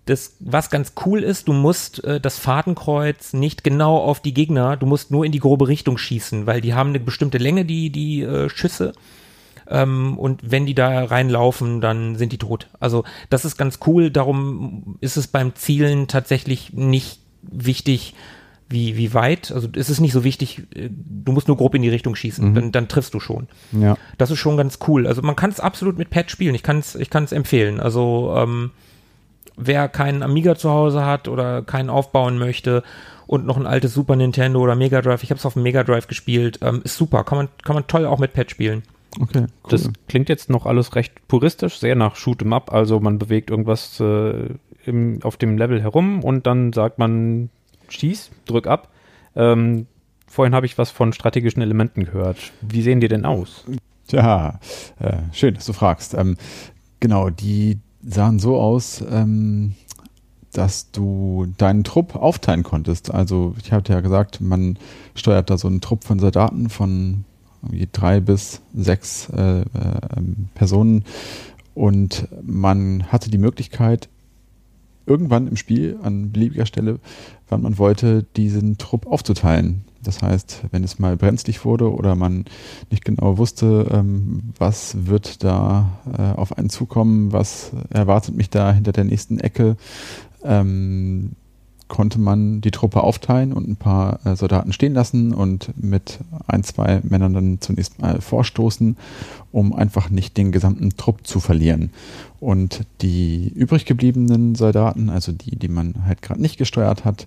Das, was ganz cool ist, du musst äh, das Fadenkreuz nicht genau auf die Gegner, du musst nur in die grobe Richtung schießen, weil die haben eine bestimmte Länge, die, die äh, Schüsse. Ähm, und wenn die da reinlaufen, dann sind die tot. Also das ist ganz cool, darum ist es beim Zielen tatsächlich nicht wichtig, wie, wie weit. Also es ist nicht so wichtig, äh, du musst nur grob in die Richtung schießen, mhm. dann, dann triffst du schon. Ja. Das ist schon ganz cool. Also man kann es absolut mit Pad spielen. Ich kann es ich kann's empfehlen. Also ähm, wer keinen Amiga zu Hause hat oder keinen aufbauen möchte und noch ein altes Super Nintendo oder Mega Drive, ich habe es auf dem Mega Drive gespielt, ähm, ist super. Kann man, kann man toll auch mit Pad spielen. Okay, cool. Das klingt jetzt noch alles recht puristisch, sehr nach Shoot'em Up. Also man bewegt irgendwas äh, im, auf dem Level herum und dann sagt man, schieß, drück ab. Ähm, vorhin habe ich was von strategischen Elementen gehört. Wie sehen die denn aus? Ja, äh, schön, dass du fragst. Ähm, genau, die sahen so aus, ähm, dass du deinen Trupp aufteilen konntest. Also ich hatte ja gesagt, man steuert da so einen Trupp von Soldaten von drei bis sechs äh, äh, Personen und man hatte die Möglichkeit, irgendwann im Spiel an beliebiger Stelle, wann man wollte, diesen Trupp aufzuteilen. Das heißt, wenn es mal brenzlig wurde oder man nicht genau wusste, ähm, was wird da äh, auf einen zukommen, was erwartet mich da hinter der nächsten Ecke, ähm, konnte man die Truppe aufteilen und ein paar äh, Soldaten stehen lassen und mit ein, zwei Männern dann zunächst mal vorstoßen, um einfach nicht den gesamten Trupp zu verlieren. Und die übrig gebliebenen Soldaten, also die, die man halt gerade nicht gesteuert hat,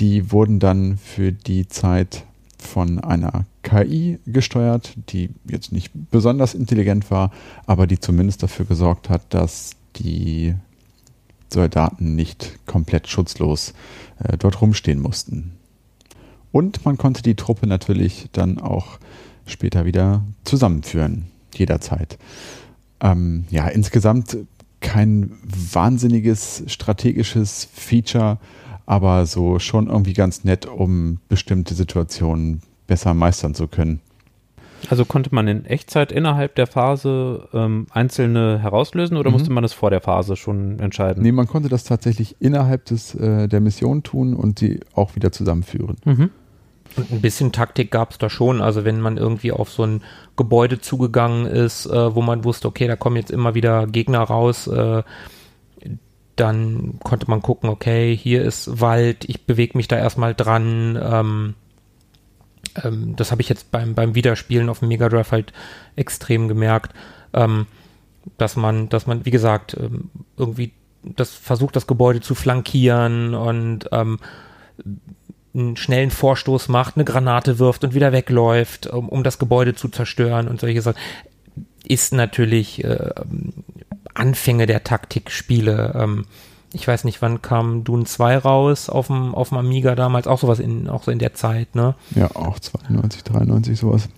die wurden dann für die Zeit von einer KI gesteuert, die jetzt nicht besonders intelligent war, aber die zumindest dafür gesorgt hat, dass die Soldaten nicht komplett schutzlos äh, dort rumstehen mussten. Und man konnte die Truppe natürlich dann auch später wieder zusammenführen, jederzeit. Ähm, ja, insgesamt kein wahnsinniges strategisches Feature, aber so schon irgendwie ganz nett, um bestimmte Situationen besser meistern zu können. Also konnte man in Echtzeit innerhalb der Phase ähm, einzelne herauslösen oder mhm. musste man das vor der Phase schon entscheiden? Nee, man konnte das tatsächlich innerhalb des, äh, der Mission tun und sie auch wieder zusammenführen. Mhm. Und ein bisschen Taktik gab es da schon. Also wenn man irgendwie auf so ein Gebäude zugegangen ist, äh, wo man wusste, okay, da kommen jetzt immer wieder Gegner raus, äh, dann konnte man gucken, okay, hier ist Wald, ich bewege mich da erstmal dran. Ähm, ähm, das habe ich jetzt beim, beim Wiederspielen auf dem Mega Drive halt extrem gemerkt, ähm, dass man, dass man, wie gesagt, ähm, irgendwie das versucht, das Gebäude zu flankieren und ähm, einen schnellen Vorstoß macht, eine Granate wirft und wieder wegläuft, um, um das Gebäude zu zerstören und solche Sachen, ist natürlich äh, Anfänge der Taktikspiele. Ich weiß nicht, wann kam Dune 2 raus auf dem, auf dem Amiga damals, auch sowas in, auch so in der Zeit, ne? Ja, auch 92, 93, sowas.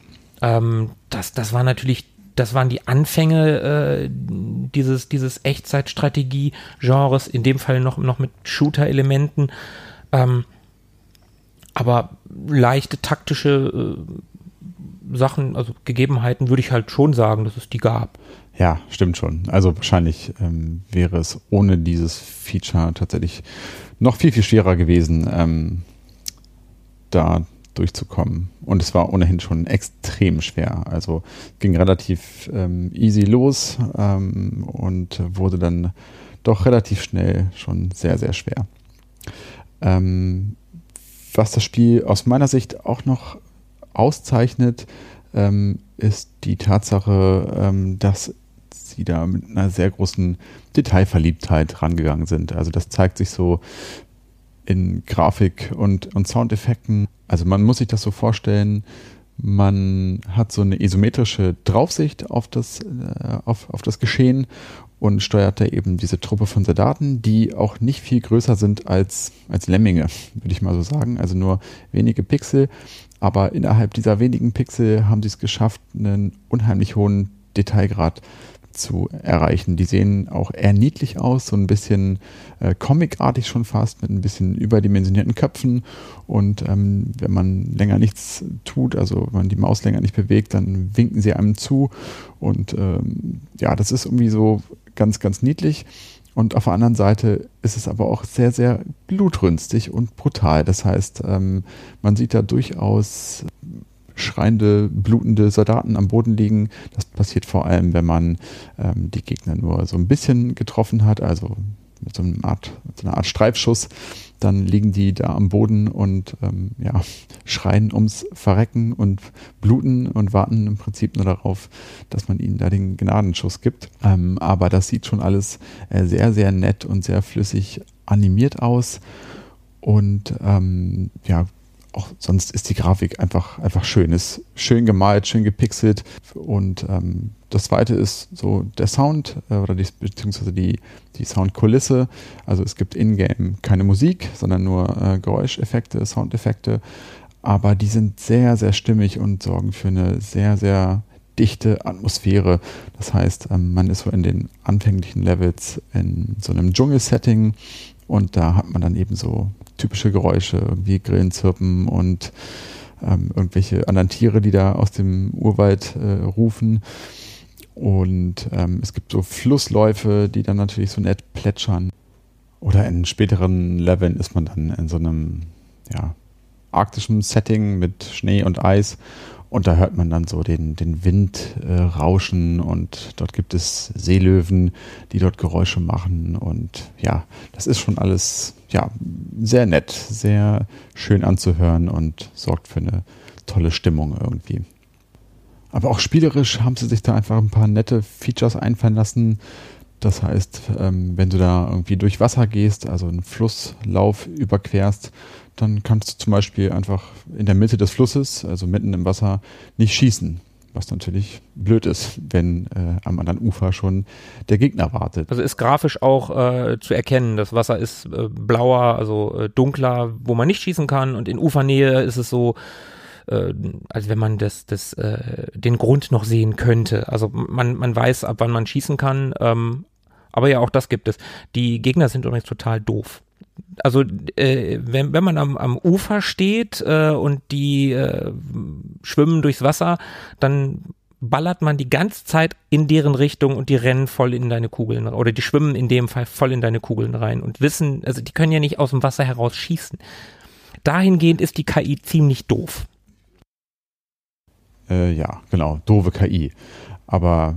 Ähm, das, das war natürlich, das waren die Anfänge äh, dieses, dieses Echtzeitstrategie-Genres, in dem Fall noch, noch mit Shooter-Elementen. Ähm, aber leichte taktische äh, Sachen, also Gegebenheiten, würde ich halt schon sagen, dass es die gab. Ja, stimmt schon. Also wahrscheinlich ähm, wäre es ohne dieses Feature tatsächlich noch viel, viel schwerer gewesen, ähm, da durchzukommen. Und es war ohnehin schon extrem schwer. Also ging relativ ähm, easy los ähm, und wurde dann doch relativ schnell schon sehr, sehr schwer. Ähm, was das Spiel aus meiner Sicht auch noch auszeichnet, ähm, ist die Tatsache, ähm, dass sie da mit einer sehr großen Detailverliebtheit rangegangen sind. Also das zeigt sich so in Grafik und, und Soundeffekten. Also man muss sich das so vorstellen, man hat so eine isometrische Draufsicht auf das, äh, auf, auf das Geschehen und steuert da eben diese Truppe von Soldaten, die auch nicht viel größer sind als, als Lemminge, würde ich mal so sagen. Also nur wenige Pixel. Aber innerhalb dieser wenigen Pixel haben sie es geschafft, einen unheimlich hohen Detailgrad zu erreichen. Die sehen auch eher niedlich aus, so ein bisschen äh, comicartig schon fast, mit ein bisschen überdimensionierten Köpfen. Und ähm, wenn man länger nichts tut, also wenn man die Maus länger nicht bewegt, dann winken sie einem zu. Und ähm, ja, das ist irgendwie so ganz, ganz niedlich. Und auf der anderen Seite ist es aber auch sehr, sehr blutrünstig und brutal. Das heißt, ähm, man sieht da durchaus schreiende, blutende Soldaten am Boden liegen. Das passiert vor allem, wenn man ähm, die Gegner nur so ein bisschen getroffen hat, also mit so, einer Art, mit so einer Art Streifschuss. Dann liegen die da am Boden und ähm, ja, schreien ums Verrecken und bluten und warten im Prinzip nur darauf, dass man ihnen da den Gnadenschuss gibt. Ähm, aber das sieht schon alles äh, sehr, sehr nett und sehr flüssig animiert aus. Und ähm, ja, auch sonst ist die Grafik einfach, einfach schön. Ist schön gemalt, schön gepixelt. Und ähm, das zweite ist so der Sound äh, oder die, beziehungsweise die, die Soundkulisse. Also es gibt in-game keine Musik, sondern nur äh, Geräuscheffekte, Soundeffekte. Aber die sind sehr, sehr stimmig und sorgen für eine sehr, sehr dichte Atmosphäre. Das heißt, ähm, man ist so in den anfänglichen Levels in so einem Dschungelsetting und da hat man dann eben so typische Geräusche, irgendwie Grillenzirpen und ähm, irgendwelche anderen Tiere, die da aus dem Urwald äh, rufen. Und ähm, es gibt so Flussläufe, die dann natürlich so nett plätschern. Oder in späteren Leveln ist man dann in so einem ja, arktischen Setting mit Schnee und Eis und da hört man dann so den, den Wind äh, rauschen und dort gibt es Seelöwen, die dort Geräusche machen. Und ja, das ist schon alles ja, sehr nett, sehr schön anzuhören und sorgt für eine tolle Stimmung irgendwie. Aber auch spielerisch haben sie sich da einfach ein paar nette Features einfallen lassen. Das heißt, ähm, wenn du da irgendwie durch Wasser gehst, also einen Flusslauf überquerst, dann kannst du zum Beispiel einfach in der Mitte des Flusses, also mitten im Wasser, nicht schießen. Was natürlich blöd ist, wenn äh, am anderen Ufer schon der Gegner wartet. Also ist grafisch auch äh, zu erkennen. Das Wasser ist äh, blauer, also äh, dunkler, wo man nicht schießen kann. Und in Ufernähe ist es so, äh, als wenn man das, das, äh, den Grund noch sehen könnte. Also man, man weiß, ab wann man schießen kann. Ähm, aber ja, auch das gibt es. Die Gegner sind übrigens total doof also äh, wenn, wenn man am, am Ufer steht äh, und die äh, schwimmen durchs Wasser, dann ballert man die ganze Zeit in deren Richtung und die rennen voll in deine Kugeln oder die schwimmen in dem Fall voll in deine Kugeln rein und wissen, also die können ja nicht aus dem Wasser heraus schießen. Dahingehend ist die KI ziemlich doof. Äh, ja, genau, doofe KI. Aber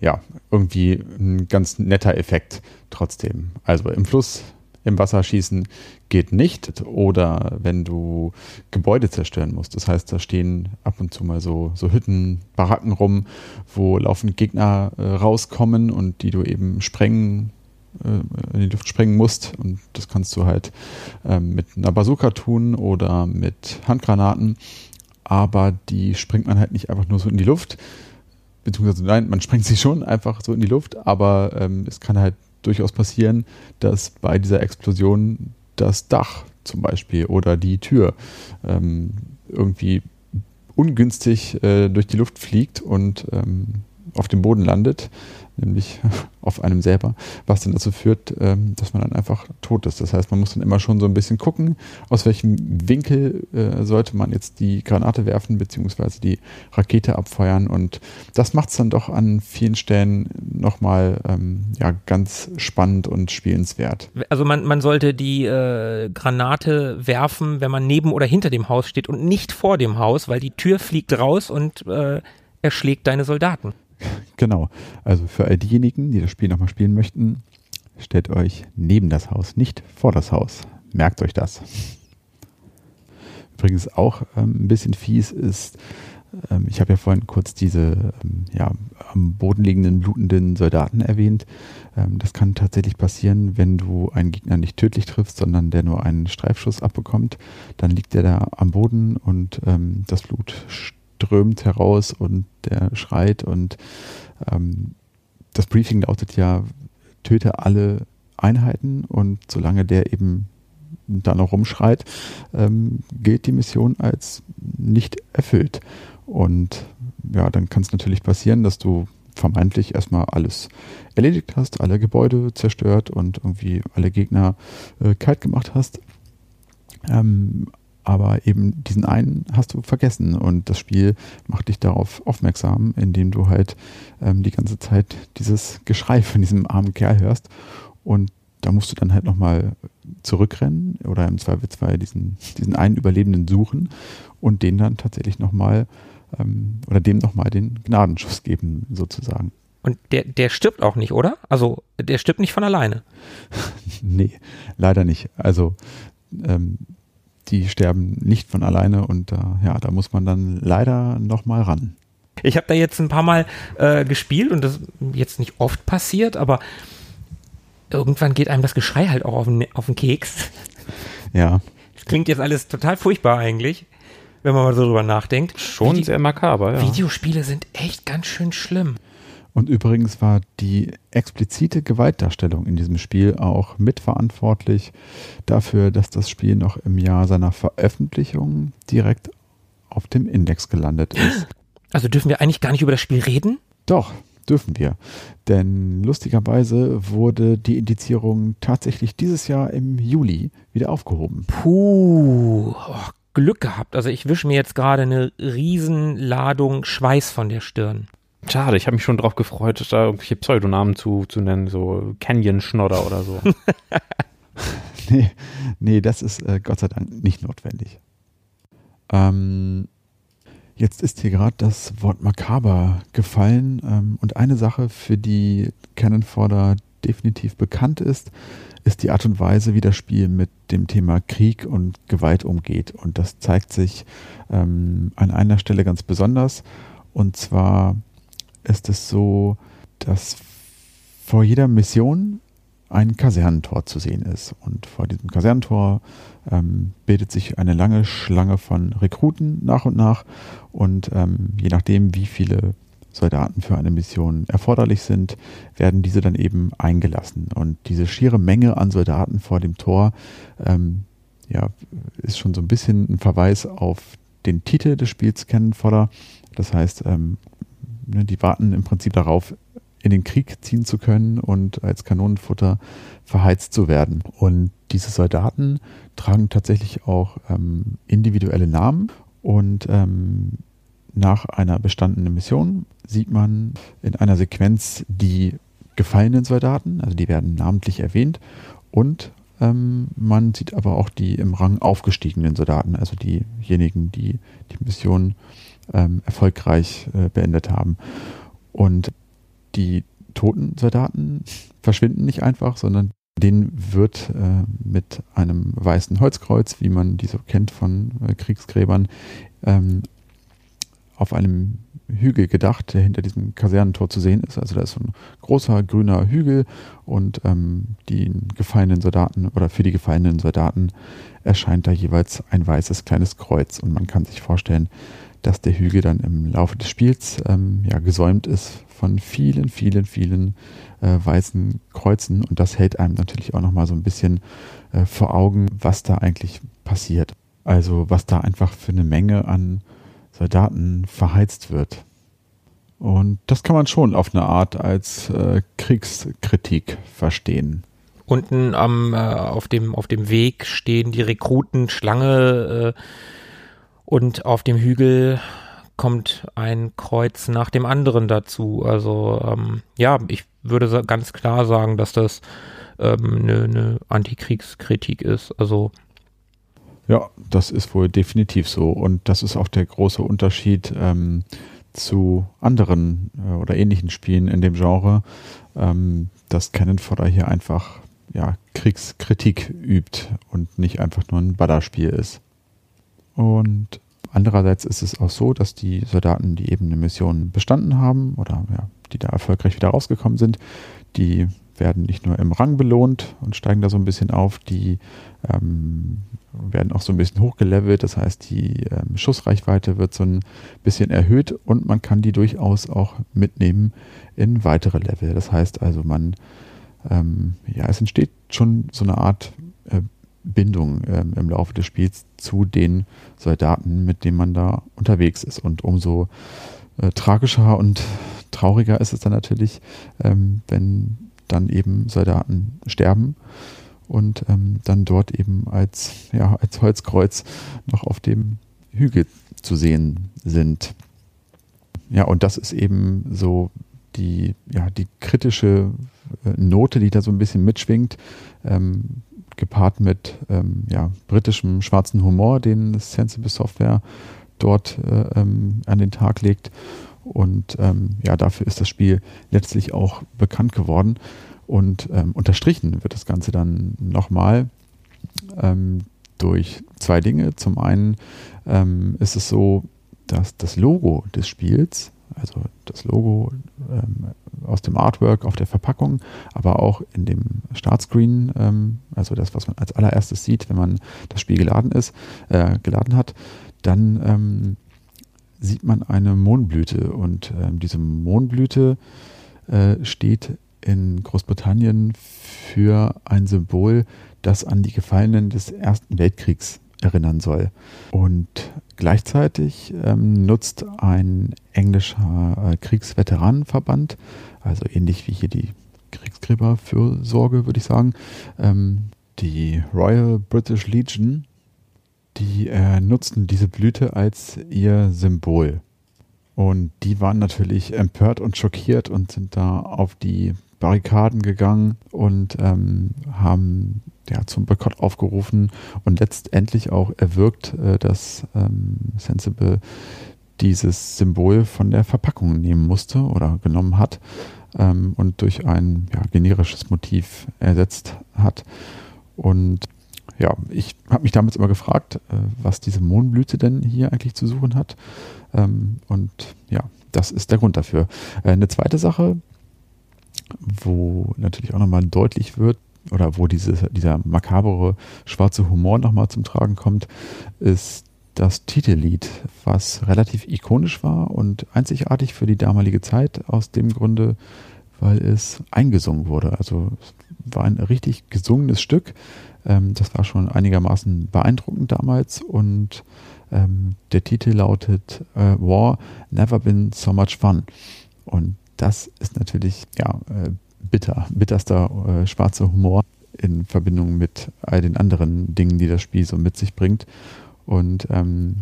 ja, irgendwie ein ganz netter Effekt trotzdem. Also im Fluss im Wasser schießen geht nicht. Oder wenn du Gebäude zerstören musst. Das heißt, da stehen ab und zu mal so, so Hütten, Baracken rum, wo laufend Gegner äh, rauskommen und die du eben sprengen äh, in die Luft sprengen musst. Und das kannst du halt ähm, mit einer Bazooka tun oder mit Handgranaten. Aber die springt man halt nicht einfach nur so in die Luft. Beziehungsweise nein, man sprengt sie schon einfach so in die Luft, aber ähm, es kann halt durchaus passieren, dass bei dieser Explosion das Dach zum Beispiel oder die Tür ähm, irgendwie ungünstig äh, durch die Luft fliegt und ähm, auf dem Boden landet nämlich auf einem selber, was dann dazu führt, ähm, dass man dann einfach tot ist. Das heißt, man muss dann immer schon so ein bisschen gucken, aus welchem Winkel äh, sollte man jetzt die Granate werfen, beziehungsweise die Rakete abfeuern. Und das macht es dann doch an vielen Stellen nochmal ähm, ja, ganz spannend und spielenswert. Also man, man sollte die äh, Granate werfen, wenn man neben oder hinter dem Haus steht und nicht vor dem Haus, weil die Tür fliegt raus und äh, erschlägt deine Soldaten. Genau. Also für all diejenigen, die das Spiel nochmal spielen möchten, stellt euch neben das Haus, nicht vor das Haus. Merkt euch das. Übrigens auch ähm, ein bisschen fies ist, ähm, ich habe ja vorhin kurz diese ähm, ja, am Boden liegenden, blutenden Soldaten erwähnt. Das kann tatsächlich passieren, wenn du einen Gegner nicht tödlich triffst, sondern der nur einen Streifschuss abbekommt. Dann liegt der da am Boden und das Blut strömt heraus und der schreit und ähm, das Briefing lautet ja, töte alle Einheiten und solange der eben da noch rumschreit, ähm, gilt die Mission als nicht erfüllt. Und ja, dann kann es natürlich passieren, dass du vermeintlich erstmal alles erledigt hast, alle Gebäude zerstört und irgendwie alle Gegner äh, kalt gemacht hast. Ähm, aber eben diesen einen hast du vergessen und das Spiel macht dich darauf aufmerksam, indem du halt ähm, die ganze Zeit dieses Geschrei von diesem armen Kerl hörst und da musst du dann halt nochmal zurückrennen oder im Zweifelsfall diesen, diesen einen Überlebenden suchen und den dann tatsächlich nochmal ähm, oder dem nochmal den Gnadenschuss geben, sozusagen. Und der, der stirbt auch nicht, oder? Also der stirbt nicht von alleine. nee, leider nicht. Also ähm, die sterben nicht von alleine und äh, ja, da muss man dann leider nochmal ran. Ich habe da jetzt ein paar Mal äh, gespielt und das jetzt nicht oft passiert, aber irgendwann geht einem das Geschrei halt auch auf den, auf den Keks. Ja. Das klingt jetzt alles total furchtbar eigentlich, wenn man mal so drüber nachdenkt. Schon Vide sehr makaber, ja. Videospiele sind echt ganz schön schlimm. Und übrigens war die explizite Gewaltdarstellung in diesem Spiel auch mitverantwortlich dafür, dass das Spiel noch im Jahr seiner Veröffentlichung direkt auf dem Index gelandet ist. Also dürfen wir eigentlich gar nicht über das Spiel reden? Doch, dürfen wir. Denn lustigerweise wurde die Indizierung tatsächlich dieses Jahr im Juli wieder aufgehoben. Puh, oh, Glück gehabt. Also ich wische mir jetzt gerade eine Riesenladung Schweiß von der Stirn. Schade, ich habe mich schon drauf gefreut, da irgendwelche Pseudonamen zu, zu nennen, so Canyon-Schnodder oder so. nee, nee, das ist äh, Gott sei Dank nicht notwendig. Ähm, jetzt ist hier gerade das Wort makaber gefallen ähm, und eine Sache, für die Cannon Fodder definitiv bekannt ist, ist die Art und Weise, wie das Spiel mit dem Thema Krieg und Gewalt umgeht. Und das zeigt sich ähm, an einer Stelle ganz besonders. Und zwar ist es so, dass vor jeder Mission ein Kasernentor zu sehen ist. Und vor diesem Kasernentor ähm, bildet sich eine lange Schlange von Rekruten nach und nach. Und ähm, je nachdem, wie viele Soldaten für eine Mission erforderlich sind, werden diese dann eben eingelassen. Und diese schiere Menge an Soldaten vor dem Tor ähm, ja, ist schon so ein bisschen ein Verweis auf den Titel des Spiels Cannonfodder. Das heißt, ähm, ne, die warten im Prinzip darauf, in den Krieg ziehen zu können und als Kanonenfutter verheizt zu werden. Und diese Soldaten tragen tatsächlich auch ähm, individuelle Namen und ähm, nach einer bestandenen Mission sieht man in einer Sequenz die gefallenen Soldaten, also die werden namentlich erwähnt und ähm, man sieht aber auch die im Rang aufgestiegenen Soldaten, also diejenigen, die die Mission ähm, erfolgreich äh, beendet haben. Und die toten Soldaten verschwinden nicht einfach, sondern denen wird äh, mit einem weißen Holzkreuz, wie man die so kennt von äh, Kriegsgräbern, ähm, auf einem Hügel gedacht, der hinter diesem Kasernentor zu sehen ist. Also da ist so ein großer grüner Hügel und ähm, die gefallenen Soldaten oder für die gefallenen Soldaten erscheint da jeweils ein weißes kleines Kreuz und man kann sich vorstellen, dass der Hügel dann im Laufe des Spiels ähm, ja, gesäumt ist von vielen, vielen, vielen äh, weißen Kreuzen und das hält einem natürlich auch nochmal so ein bisschen äh, vor Augen, was da eigentlich passiert. Also was da einfach für eine Menge an Soldaten verheizt wird. Und das kann man schon auf eine Art als äh, Kriegskritik verstehen. Unten am, äh, auf, dem, auf dem Weg stehen die Rekruten Schlange äh, und auf dem Hügel kommt ein Kreuz nach dem anderen dazu. Also ähm, ja, ich würde ganz klar sagen, dass das ähm, eine, eine Antikriegskritik ist. Also ja, das ist wohl definitiv so. Und das ist auch der große Unterschied ähm, zu anderen äh, oder ähnlichen Spielen in dem Genre, ähm, dass Cannon Fodder hier einfach ja, Kriegskritik übt und nicht einfach nur ein Ballerspiel ist. Und andererseits ist es auch so, dass die Soldaten, die eben eine Mission bestanden haben oder ja, die da erfolgreich wieder rausgekommen sind, die werden nicht nur im Rang belohnt und steigen da so ein bisschen auf, die ähm, werden auch so ein bisschen hochgelevelt. Das heißt, die ähm, Schussreichweite wird so ein bisschen erhöht und man kann die durchaus auch mitnehmen in weitere Level. Das heißt also, man, ähm, ja, es entsteht schon so eine Art äh, Bindung ähm, im Laufe des Spiels zu den Soldaten, mit denen man da unterwegs ist. Und umso äh, tragischer und trauriger ist es dann natürlich, ähm, wenn dann eben Soldaten sterben und ähm, dann dort eben als, ja, als Holzkreuz noch auf dem Hügel zu sehen sind. Ja, und das ist eben so die, ja, die kritische äh, Note, die da so ein bisschen mitschwingt, ähm, gepaart mit ähm, ja, britischem schwarzen Humor, den Sensible Software dort äh, ähm, an den Tag legt. Und ähm, ja, dafür ist das Spiel letztlich auch bekannt geworden. Und ähm, unterstrichen wird das Ganze dann nochmal ähm, durch zwei Dinge. Zum einen ähm, ist es so, dass das Logo des Spiels, also das Logo ähm, aus dem Artwork auf der Verpackung, aber auch in dem Startscreen, ähm, also das, was man als allererstes sieht, wenn man das Spiel geladen ist, äh, geladen hat, dann ähm, sieht man eine Mohnblüte. Und diese Mohnblüte äh, steht in Großbritannien für ein Symbol, das an die Gefallenen des Ersten Weltkriegs erinnern soll. Und gleichzeitig ähm, nutzt ein englischer äh, Kriegsveteranenverband, also ähnlich wie hier die Kriegsgräberfürsorge, würde ich sagen, ähm, die Royal British Legion, die äh, nutzten diese Blüte als ihr Symbol. Und die waren natürlich empört und schockiert und sind da auf die Barrikaden gegangen und ähm, haben ja, zum Boykott aufgerufen und letztendlich auch erwirkt, äh, dass ähm, Sensible dieses Symbol von der Verpackung nehmen musste oder genommen hat ähm, und durch ein ja, generisches Motiv ersetzt hat. Und ja, ich habe mich damals immer gefragt, äh, was diese Mohnblüte denn hier eigentlich zu suchen hat. Ähm, und ja, das ist der Grund dafür. Äh, eine zweite Sache, wo natürlich auch nochmal deutlich wird, oder wo diese, dieser makabere schwarze Humor nochmal zum Tragen kommt, ist das Titellied, was relativ ikonisch war und einzigartig für die damalige Zeit, aus dem Grunde, weil es eingesungen wurde. Also war ein richtig gesungenes Stück. Ähm, das war schon einigermaßen beeindruckend damals und ähm, der Titel lautet äh, War Never Been So Much Fun. Und das ist natürlich ja äh, bitter, bitterster äh, schwarzer Humor in Verbindung mit all den anderen Dingen, die das Spiel so mit sich bringt. Und ähm,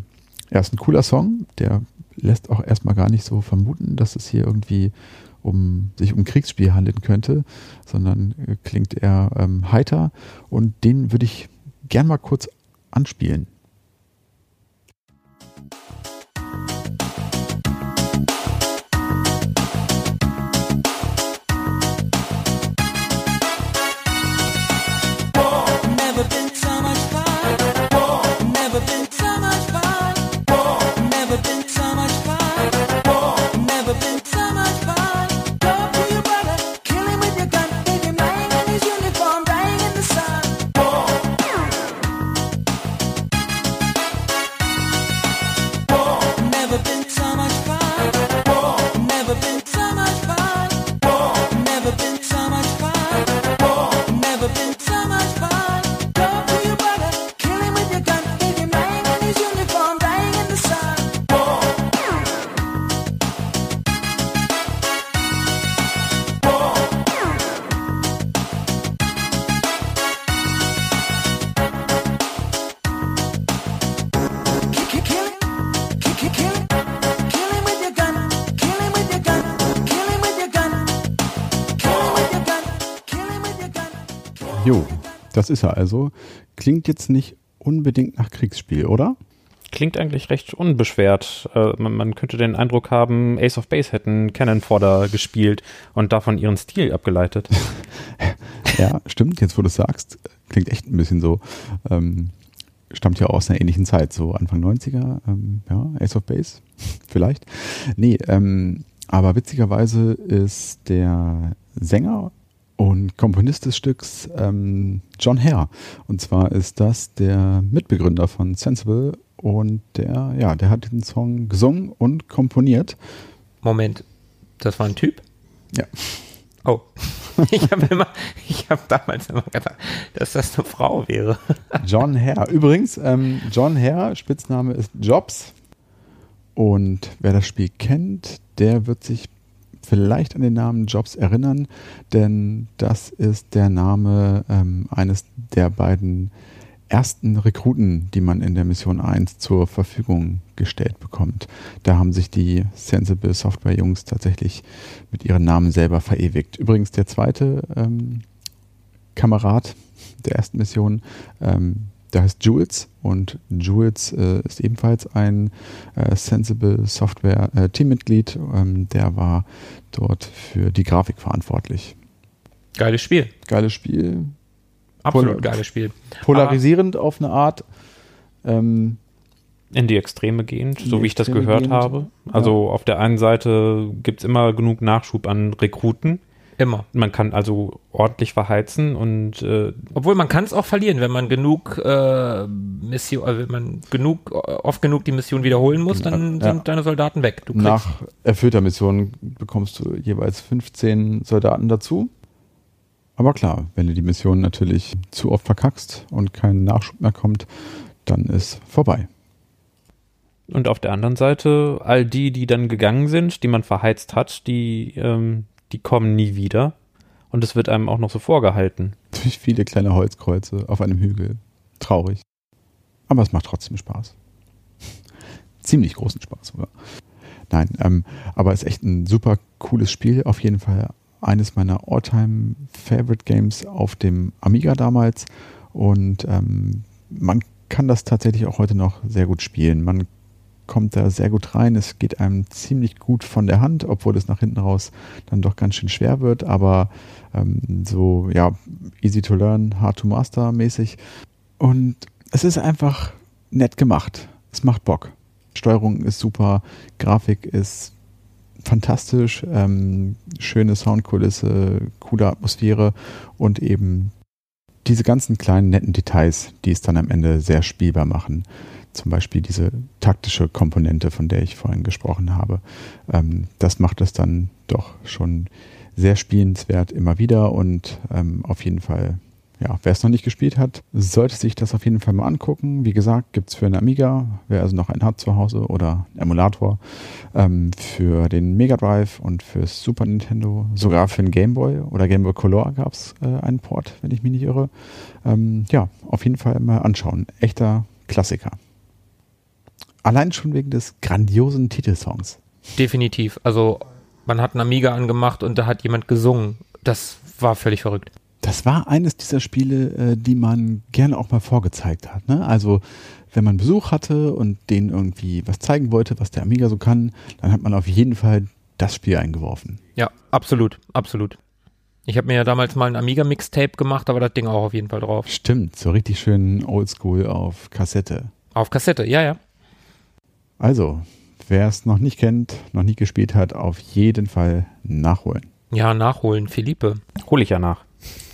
er ist ein cooler Song, der lässt auch erstmal gar nicht so vermuten, dass es hier irgendwie um sich um Kriegsspiel handeln könnte, sondern äh, klingt eher ähm, heiter und den würde ich gern mal kurz anspielen. Das ist er also. Klingt jetzt nicht unbedingt nach Kriegsspiel, oder? Klingt eigentlich recht unbeschwert. Äh, man, man, könnte den Eindruck haben, Ace of Base hätten Cannon Fodder gespielt und davon ihren Stil abgeleitet. ja, stimmt. Jetzt, wo du es sagst, klingt echt ein bisschen so. Ähm, stammt ja aus einer ähnlichen Zeit, so Anfang 90er. Ähm, ja, Ace of Base, vielleicht. Nee, ähm, aber witzigerweise ist der Sänger und Komponist des Stücks ähm, John Hare. Und zwar ist das der Mitbegründer von Sensible und der, ja, der hat den Song gesungen und komponiert. Moment, das war ein Typ? Ja. Oh, ich habe immer, ich habe damals immer gedacht, dass das eine Frau wäre. John Hare. Übrigens, ähm, John Hare, Spitzname ist Jobs. Und wer das Spiel kennt, der wird sich vielleicht an den Namen Jobs erinnern, denn das ist der Name ähm, eines der beiden ersten Rekruten, die man in der Mission 1 zur Verfügung gestellt bekommt. Da haben sich die Sensible Software Jungs tatsächlich mit ihren Namen selber verewigt. Übrigens der zweite ähm, Kamerad der ersten Mission, ähm, der heißt Jules und Jules äh, ist ebenfalls ein äh, Sensible Software äh, Teammitglied. Ähm, der war dort für die Grafik verantwortlich. Geiles Spiel. Geiles Spiel. Absolut Pol geiles Spiel. Polarisierend Aber auf eine Art. Ähm, in die Extreme gehend, so wie ich das gehört gehend. habe. Also ja. auf der einen Seite gibt es immer genug Nachschub an Rekruten Immer. Man kann also ordentlich verheizen und äh, obwohl man kann es auch verlieren, wenn man genug äh, Mission, also wenn man genug oft genug die Mission wiederholen muss, dann ja. sind deine Soldaten weg. Nach erfüllter Mission bekommst du jeweils 15 Soldaten dazu. Aber klar, wenn du die Mission natürlich zu oft verkackst und kein Nachschub mehr kommt, dann ist vorbei. Und auf der anderen Seite, all die, die dann gegangen sind, die man verheizt hat, die ähm, die kommen nie wieder. Und es wird einem auch noch so vorgehalten. Durch viele kleine Holzkreuze auf einem Hügel. Traurig. Aber es macht trotzdem Spaß. Ziemlich großen Spaß sogar. Nein, ähm, aber es ist echt ein super cooles Spiel. Auf jeden Fall eines meiner all-time Favorite Games auf dem Amiga damals. Und ähm, man kann das tatsächlich auch heute noch sehr gut spielen. Man kommt da sehr gut rein. Es geht einem ziemlich gut von der Hand, obwohl es nach hinten raus dann doch ganz schön schwer wird, aber ähm, so, ja, easy to learn, hard to master mäßig. Und es ist einfach nett gemacht. Es macht Bock. Steuerung ist super, Grafik ist fantastisch, ähm, schöne Soundkulisse, coole Atmosphäre und eben diese ganzen kleinen netten Details, die es dann am Ende sehr spielbar machen zum Beispiel diese taktische Komponente, von der ich vorhin gesprochen habe. Ähm, das macht es dann doch schon sehr spielenswert immer wieder und ähm, auf jeden Fall, ja, wer es noch nicht gespielt hat, sollte sich das auf jeden Fall mal angucken. Wie gesagt, gibt es für einen Amiga, wer also noch einen hat zu Hause oder Emulator, ähm, für den Mega Drive und fürs Super Nintendo, sogar für den Game Boy oder Game Boy Color gab es äh, einen Port, wenn ich mich nicht irre. Ähm, ja, auf jeden Fall mal anschauen. Echter Klassiker. Allein schon wegen des grandiosen Titelsongs. Definitiv. Also man hat einen Amiga angemacht und da hat jemand gesungen. Das war völlig verrückt. Das war eines dieser Spiele, äh, die man gerne auch mal vorgezeigt hat. Ne? Also wenn man Besuch hatte und denen irgendwie was zeigen wollte, was der Amiga so kann, dann hat man auf jeden Fall das Spiel eingeworfen. Ja, absolut, absolut. Ich habe mir ja damals mal ein Amiga-Mixtape gemacht, aber das Ding auch auf jeden Fall drauf. Stimmt, so richtig schön oldschool auf Kassette. Auf Kassette, ja, ja. Also, wer es noch nicht kennt, noch nie gespielt hat, auf jeden Fall nachholen. Ja, nachholen, Philippe. Hol ich ja nach.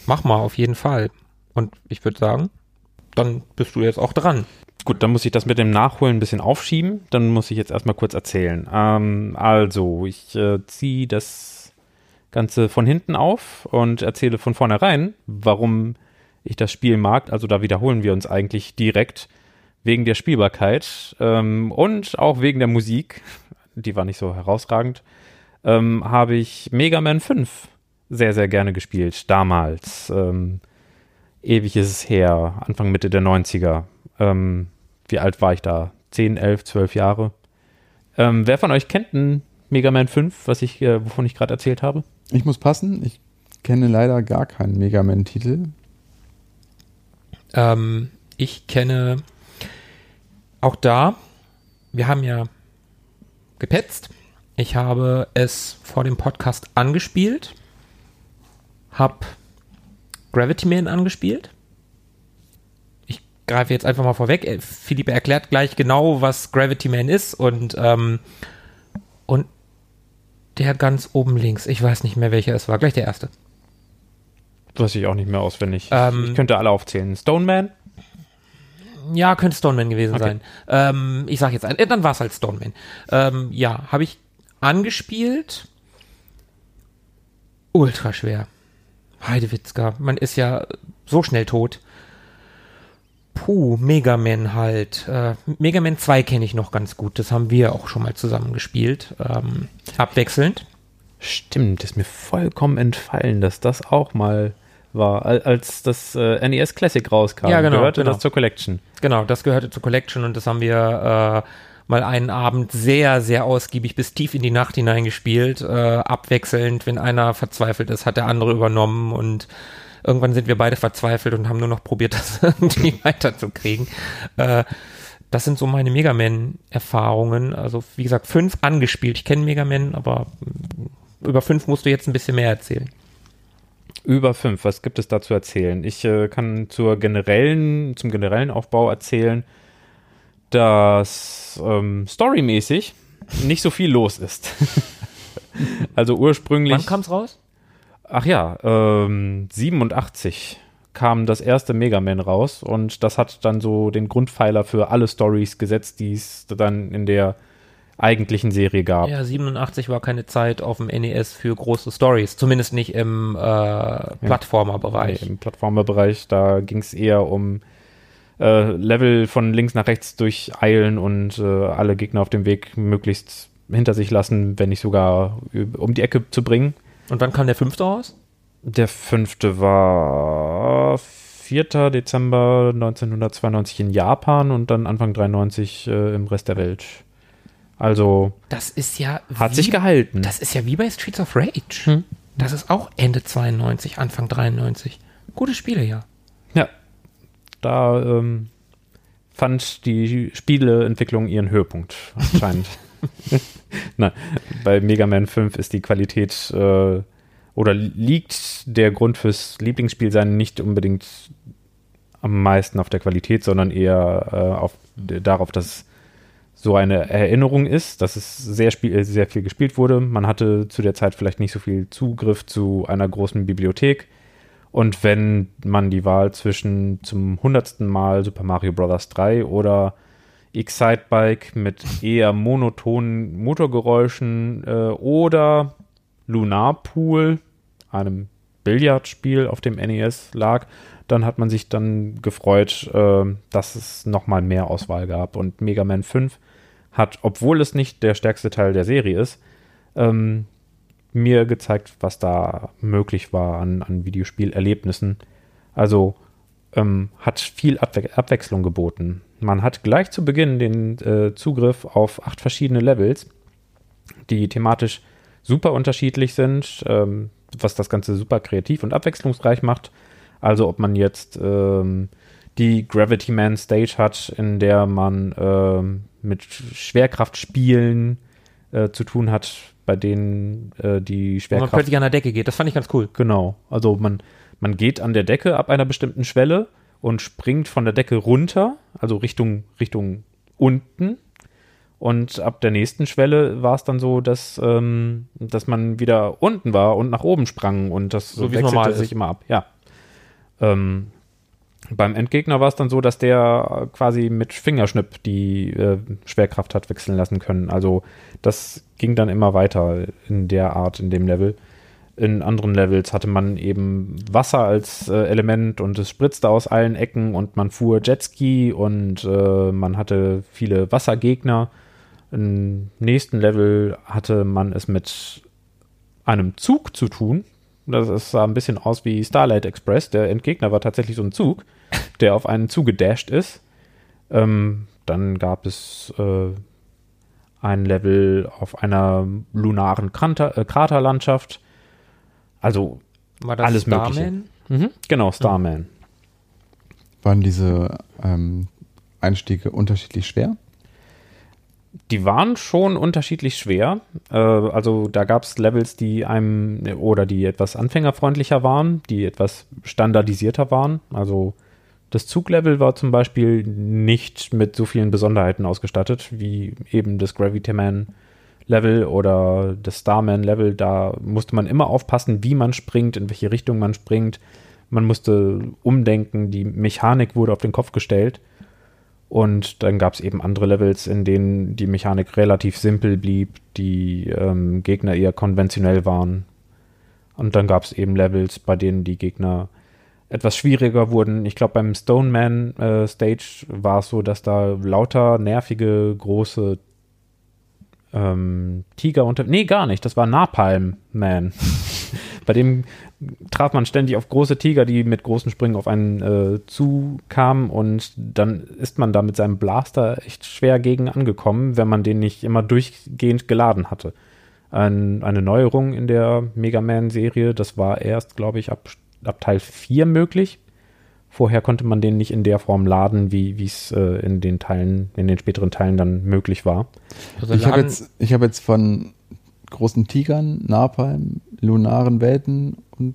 Mach mal, auf jeden Fall. Und ich würde sagen, dann bist du jetzt auch dran. Gut, dann muss ich das mit dem Nachholen ein bisschen aufschieben. Dann muss ich jetzt erstmal kurz erzählen. Ähm, also, ich äh, ziehe das Ganze von hinten auf und erzähle von vornherein, warum ich das Spiel mag. Also da wiederholen wir uns eigentlich direkt wegen der Spielbarkeit ähm, und auch wegen der Musik, die war nicht so herausragend, ähm, habe ich Mega Man 5 sehr, sehr gerne gespielt, damals. Ähm, ewig ist es her, Anfang, Mitte der 90er. Ähm, wie alt war ich da? 10, 11, 12 Jahre. Ähm, wer von euch kennt einen Mega Man 5, was ich, äh, wovon ich gerade erzählt habe? Ich muss passen, ich kenne leider gar keinen Mega Man-Titel. Ähm, ich kenne auch da, wir haben ja gepetzt. Ich habe es vor dem Podcast angespielt, hab Gravity Man angespielt. Ich greife jetzt einfach mal vorweg. Äh, Philippe erklärt gleich genau, was Gravity Man ist und ähm, und der ganz oben links, ich weiß nicht mehr welcher es war, gleich der erste. Weiß ich auch nicht mehr auswendig. Ähm, ich könnte alle aufzählen. Stoneman? Ja, könnte Stoneman gewesen Okay. sein. Ähm, ich sag jetzt ein, äh, dann war es halt Stoneman. Ähm, ja, habe ich angespielt. Ultra schwer. Heidewitzka, man ist ja so schnell tot. Puh, Mega Man halt. Äh, Mega Man 2 kenne ich noch ganz gut. Das haben wir auch schon mal zusammen gespielt. Ähm, abwechselnd. Stimmt, ist mir vollkommen entfallen, dass das auch mal war, al- als das äh, NES Classic rauskam. Ja, genau, Gehörte genau. das zur Collection. Genau, das gehörte zur Collection und das haben wir äh, mal einen Abend sehr, sehr ausgiebig bis tief in die Nacht hineingespielt. Äh, abwechselnd, wenn einer verzweifelt ist, hat der andere übernommen und irgendwann sind wir beide verzweifelt und haben nur noch probiert, das irgendwie weiterzukriegen. Äh, das sind so meine Mega Man-Erfahrungen. Also, wie gesagt, fünf angespielt. Ich kenne Mega Man, aber mm, über fünf musst du jetzt ein bisschen mehr erzählen. Über fünf, was gibt es da zu erzählen? Ich äh, kann zur generellen, zum generellen Aufbau erzählen, dass ähm, storymäßig nicht so viel los ist. also ursprünglich. Wann kam's raus? Ach ja, ähm, 87 kam das erste Mega Man raus und das hat dann so den Grundpfeiler für alle Stories gesetzt, die es dann in der eigentlichen Serie gab. Ja, 87 war keine Zeit auf dem NES für große Stories, zumindest nicht im äh, Plattformerbereich. Nee, Im Plattformerbereich, da ging es eher um äh, Level von links nach rechts durcheilen und äh, alle Gegner auf dem Weg möglichst hinter sich lassen, wenn nicht sogar um die Ecke zu bringen. Und wann kam der fünfte raus? Der fünfte war 4. Dezember 1992 in Japan und dann Anfang 93 äh, im Rest der Welt. Also Das ist ja hat wie, sich gehalten. Das ist ja wie bei Streets of Rage. Das ist auch Ende 92, Anfang 93. Gute Spiele, ja. Ja, da ähm, fand die Spieleentwicklung ihren Höhepunkt anscheinend. Nein, bei Mega Man 5 ist die Qualität äh, oder liegt der Grund fürs Lieblingsspiel sein nicht unbedingt am meisten auf der Qualität, sondern eher äh, auf, darauf, dass so eine Erinnerung ist, dass es sehr, spiel, äh, sehr viel gespielt wurde. Man hatte zu der Zeit vielleicht nicht so viel Zugriff zu einer großen Bibliothek. Und wenn man die Wahl zwischen zum hundertsten Mal Super Mario Bros. 3 oder Excitebike mit eher monotonen Motorgeräuschen äh, oder Lunar Pool, einem Billardspiel auf dem NES lag, dann hat man sich dann gefreut, äh, dass es nochmal mehr Auswahl gab. Und Mega Man 5 hat, obwohl es nicht der stärkste Teil der Serie ist, ähm, mir gezeigt, was da möglich war an, an Videospielerlebnissen. Also ähm, hat viel Abwe Abwechslung geboten. Man hat gleich zu Beginn den äh, Zugriff auf acht verschiedene Levels, die thematisch super unterschiedlich sind, ähm, was das Ganze super kreativ und abwechslungsreich macht. Also ob man jetzt ähm, die Gravity Man Stage hat, in der man ähm, mit Schwerkraftspielen äh, zu tun hat, bei denen äh, die Wo man Schwerkraft plötzlich an der Decke geht. Das fand ich ganz cool. Genau. Also man, man geht an der Decke ab einer bestimmten Schwelle und springt von der Decke runter, also Richtung, Richtung unten. Und ab der nächsten Schwelle war es dann so, dass, ähm, dass man wieder unten war und nach oben sprang und das So wie es wechselte normal sich ist. immer ab. Ja. Ähm, beim Endgegner war es dann so, dass der quasi mit Fingerschnipp die äh, Schwerkraft hat wechseln lassen können. Also das ging dann immer weiter in der Art, in dem Level. In anderen Levels hatte man eben Wasser als äh, Element und es spritzte aus allen Ecken und man fuhr Jetski und äh, man hatte viele Wassergegner. Im nächsten Level hatte man es mit einem Zug zu tun. Das sah ein bisschen aus wie Starlight Express. Der Endgegner war tatsächlich so ein Zug, der auf einen zugedasht ist. Ähm, dann gab es äh, ein Level auf einer lunaren Krater, äh, Kraterlandschaft. Also War das Alles Mögliche. Starman? Mhm, genau, Starman. Waren diese ähm, Einstiege unterschiedlich schwer? Die waren schon unterschiedlich schwer. Äh, also da gab es Levels, die einem oder die etwas anfängerfreundlicher waren, die etwas standardisierter waren. Also das Zuglevel war zum Beispiel nicht mit so vielen Besonderheiten ausgestattet wie eben das Gravity Man Level oder das Starman Level. Da musste man immer aufpassen, wie man springt, in welche Richtung man springt. Man musste umdenken, die Mechanik wurde auf den Kopf gestellt. Und dann gab es eben andere Levels, in denen die Mechanik relativ simpel blieb, die ähm, Gegner eher konventionell waren. Und dann gab es eben Levels, bei denen die Gegner etwas schwieriger wurden. Ich glaube, beim Stoneman äh, Stage war es so, dass da lauter nervige, große ähm, Tiger unter. Nee, gar nicht. Das war Napalm Man. Bei dem traf man ständig auf große Tiger, die mit großen Sprüngen auf einen äh, zukamen und dann ist man da mit seinem Blaster echt schwer gegen angekommen, wenn man den nicht immer durchgehend geladen hatte. Ein, eine Neuerung in der Mega Man-Serie, das war erst, glaube ich, ab, ab Teil 4 möglich. Vorher konnte man den nicht in der Form laden, wie es äh, in den Teilen, in den späteren Teilen dann möglich war. Also ich habe jetzt, hab jetzt von großen Tigern, Napalm, lunaren Welten und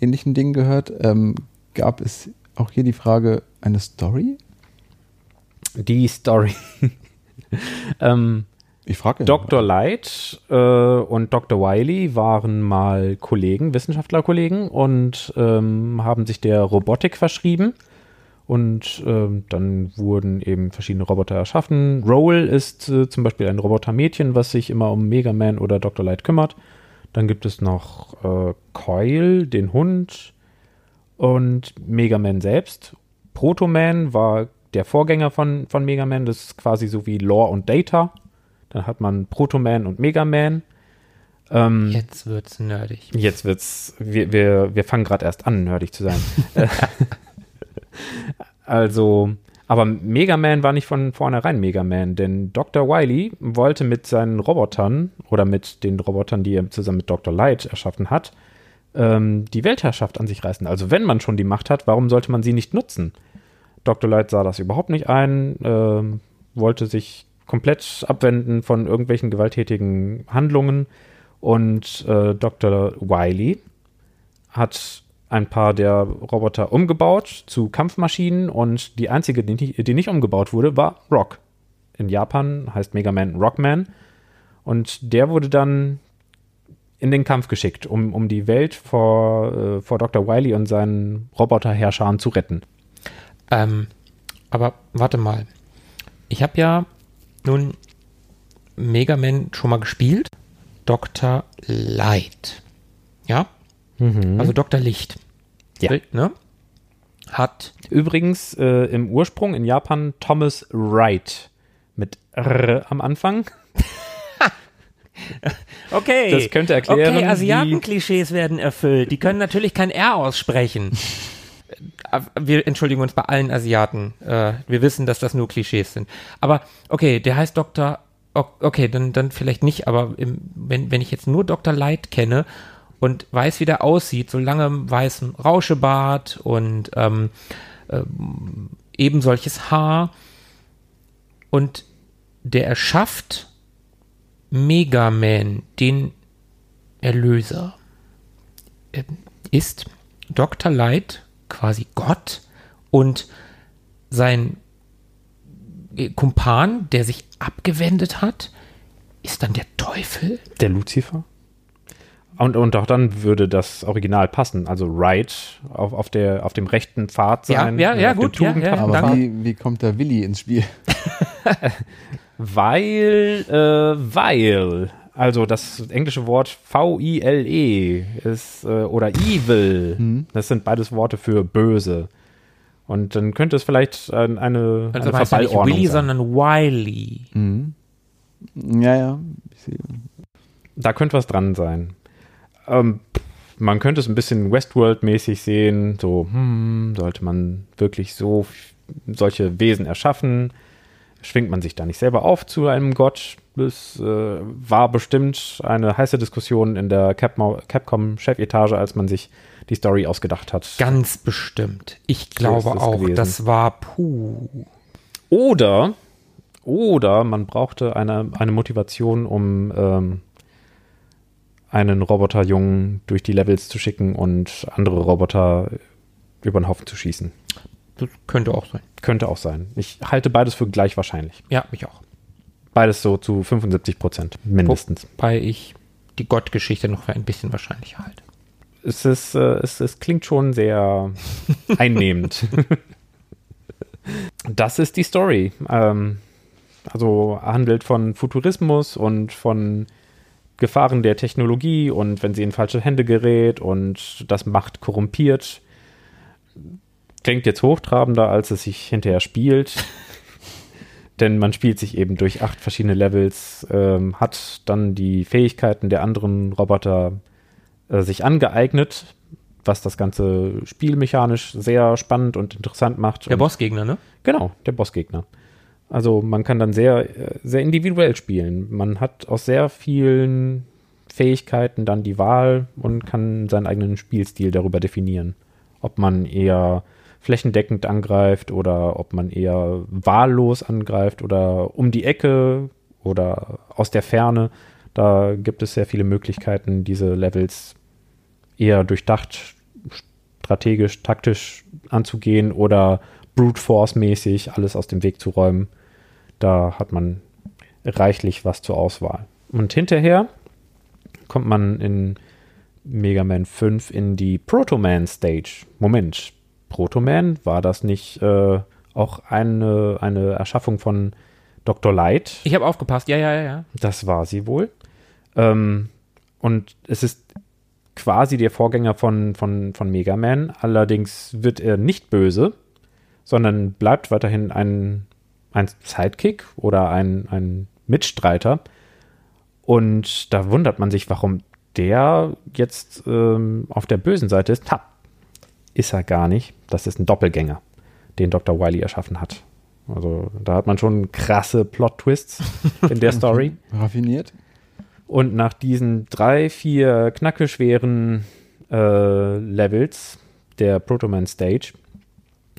ähnlichen Dingen gehört. Ähm, gab es auch hier die Frage, eine Story? Die Story. ähm, ich frage. Dr. Light äh, und Dr. Wiley waren mal Kollegen, Wissenschaftlerkollegen und ähm, haben sich der Robotik verschrieben. Und ähm, dann wurden eben verschiedene Roboter erschaffen. Roll ist äh, zum Beispiel ein Robotermädchen, was sich immer um Mega Man oder Dr. Light kümmert. Dann gibt es noch äh, Coil, den Hund und Mega Man selbst. Proto Man war der Vorgänger von, von Mega Man. Das ist quasi so wie Lore und Data. Dann hat man Proto Man und Mega Man. Ähm, jetzt wird's nerdig. Jetzt wird's, wir, wir, wir fangen gerade erst an, nerdig zu sein. also, aber Mega Man war nicht von vornherein Mega Man, denn Dr. Wily wollte mit seinen Robotern oder mit den Robotern, die er zusammen mit Dr. Light erschaffen hat, ähm, die Weltherrschaft an sich reißen. Also, wenn man schon die Macht hat, warum sollte man sie nicht nutzen? Dr. Light sah das überhaupt nicht ein, äh, wollte sich komplett abwenden von irgendwelchen gewalttätigen Handlungen und äh, Dr. Wily hat ein paar der Roboter umgebaut zu Kampfmaschinen und die einzige, die, die nicht umgebaut wurde, war Rock. In Japan heißt Mega Man Rockman. Und der wurde dann in den Kampf geschickt, um, um die Welt vor, äh, vor Dr. Wily und seinen Roboterherrschern zu retten. Ähm, aber warte mal. Ich habe ja nun Mega Man schon mal gespielt. Dr. Light. Ja? Mhm. Also Dr. Licht. Ja. Ne? Hat. Übrigens äh, im Ursprung in Japan Thomas Wright mit R am Anfang. okay. Das könnte erklären. Okay, Asiaten-Klischees werden erfüllt. Die können natürlich kein R aussprechen. Äh, wir entschuldigen uns bei allen Asiaten. Äh, wir wissen, dass das nur Klischees sind. Aber okay, der heißt Dr. Okay, dann, dann vielleicht nicht, aber wenn, wenn ich jetzt nur Dr. Light kenne und weiß, wie der aussieht, so langem weißem Rauschebart und ähm, äh, eben solches Haar. Und der erschafft Mega Man, den Erlöser. Äh, ist Dr. Light quasi Gott und sein Kumpan, der sich abgewendet hat, ist dann der Teufel? Der Luzifer? Und, und auch dann würde das Original passen. Also Right auf, auf, der, auf dem rechten Pfad sein. Ja, ja, ja gut. Ja, ja, aber wie, wie kommt der Willi ins Spiel? weil, äh, weil, also das englische Wort V-I-L-E ist, äh, oder evil, mhm. das sind beides Worte für böse. Und dann könnte es vielleicht eine, eine, also eine ja nicht Willy, sein. sondern Wiley. Mhm. Ja, ja. Da könnte was dran sein. Ähm, man könnte es ein bisschen Westworld-mäßig sehen. So, hm, sollte man wirklich so solche Wesen erschaffen? Schwingt man sich da nicht selber auf zu einem Gott? es äh, war bestimmt eine heiße Diskussion in der Capcom-Chefetage, als man sich die Story ausgedacht hat. Ganz bestimmt. Ich glaube auch, gewesen. das war puh. Oder, oder man brauchte eine, eine Motivation, um ähm, einen Roboterjungen durch die Levels zu schicken und andere Roboter über den Haufen zu schießen. Das könnte auch sein. Könnte auch sein. Ich halte beides für gleich wahrscheinlich. Ja, mich auch. Beides so zu 75 Prozent mindestens. Wobei ich die Gottgeschichte noch für ein bisschen wahrscheinlicher halte. Es, ist, äh, es, es klingt schon sehr einnehmend. das ist die Story. Ähm, also handelt von Futurismus und von Gefahren der Technologie und wenn sie in falsche Hände gerät und das Macht korrumpiert. Klingt jetzt hochtrabender, als es sich hinterher spielt. Denn man spielt sich eben durch acht verschiedene Levels, ähm, hat dann die Fähigkeiten der anderen Roboter äh, sich angeeignet, was das ganze spielmechanisch sehr spannend und interessant macht. Der Bossgegner, ne? Genau, der Bossgegner. Also man kann dann sehr, äh, sehr individuell spielen. Man hat aus sehr vielen Fähigkeiten dann die Wahl und kann seinen eigenen Spielstil darüber definieren. Ob man eher flächendeckend angreift oder ob man eher wahllos angreift oder um die Ecke oder aus der Ferne. Da gibt es sehr viele Möglichkeiten, diese Levels eher durchdacht, strategisch, taktisch anzugehen oder brute force mäßig alles aus dem Weg zu räumen. Da hat man reichlich was zur Auswahl. Und hinterher kommt man in Mega Man 5 in die Proto Man Stage. Moment, Proto Man, war das nicht äh, auch eine, eine Erschaffung von Dr. Light? Ich habe aufgepasst, ja, ja, ja. Das war sie wohl. Ähm, und es ist quasi der Vorgänger von, von, von Mega Man. Allerdings wird er nicht böse, sondern bleibt weiterhin ein, ein Sidekick oder ein, ein Mitstreiter. Und da wundert man sich, warum der jetzt ähm, auf der bösen Seite ist. Ha, ist er gar nicht. Das ist ein Doppelgänger, den Dr. Wily erschaffen hat. Also da hat man schon krasse Plot-Twists in der Story. Raffiniert. Und nach diesen drei, vier knackeschweren äh, Levels der Protoman Stage,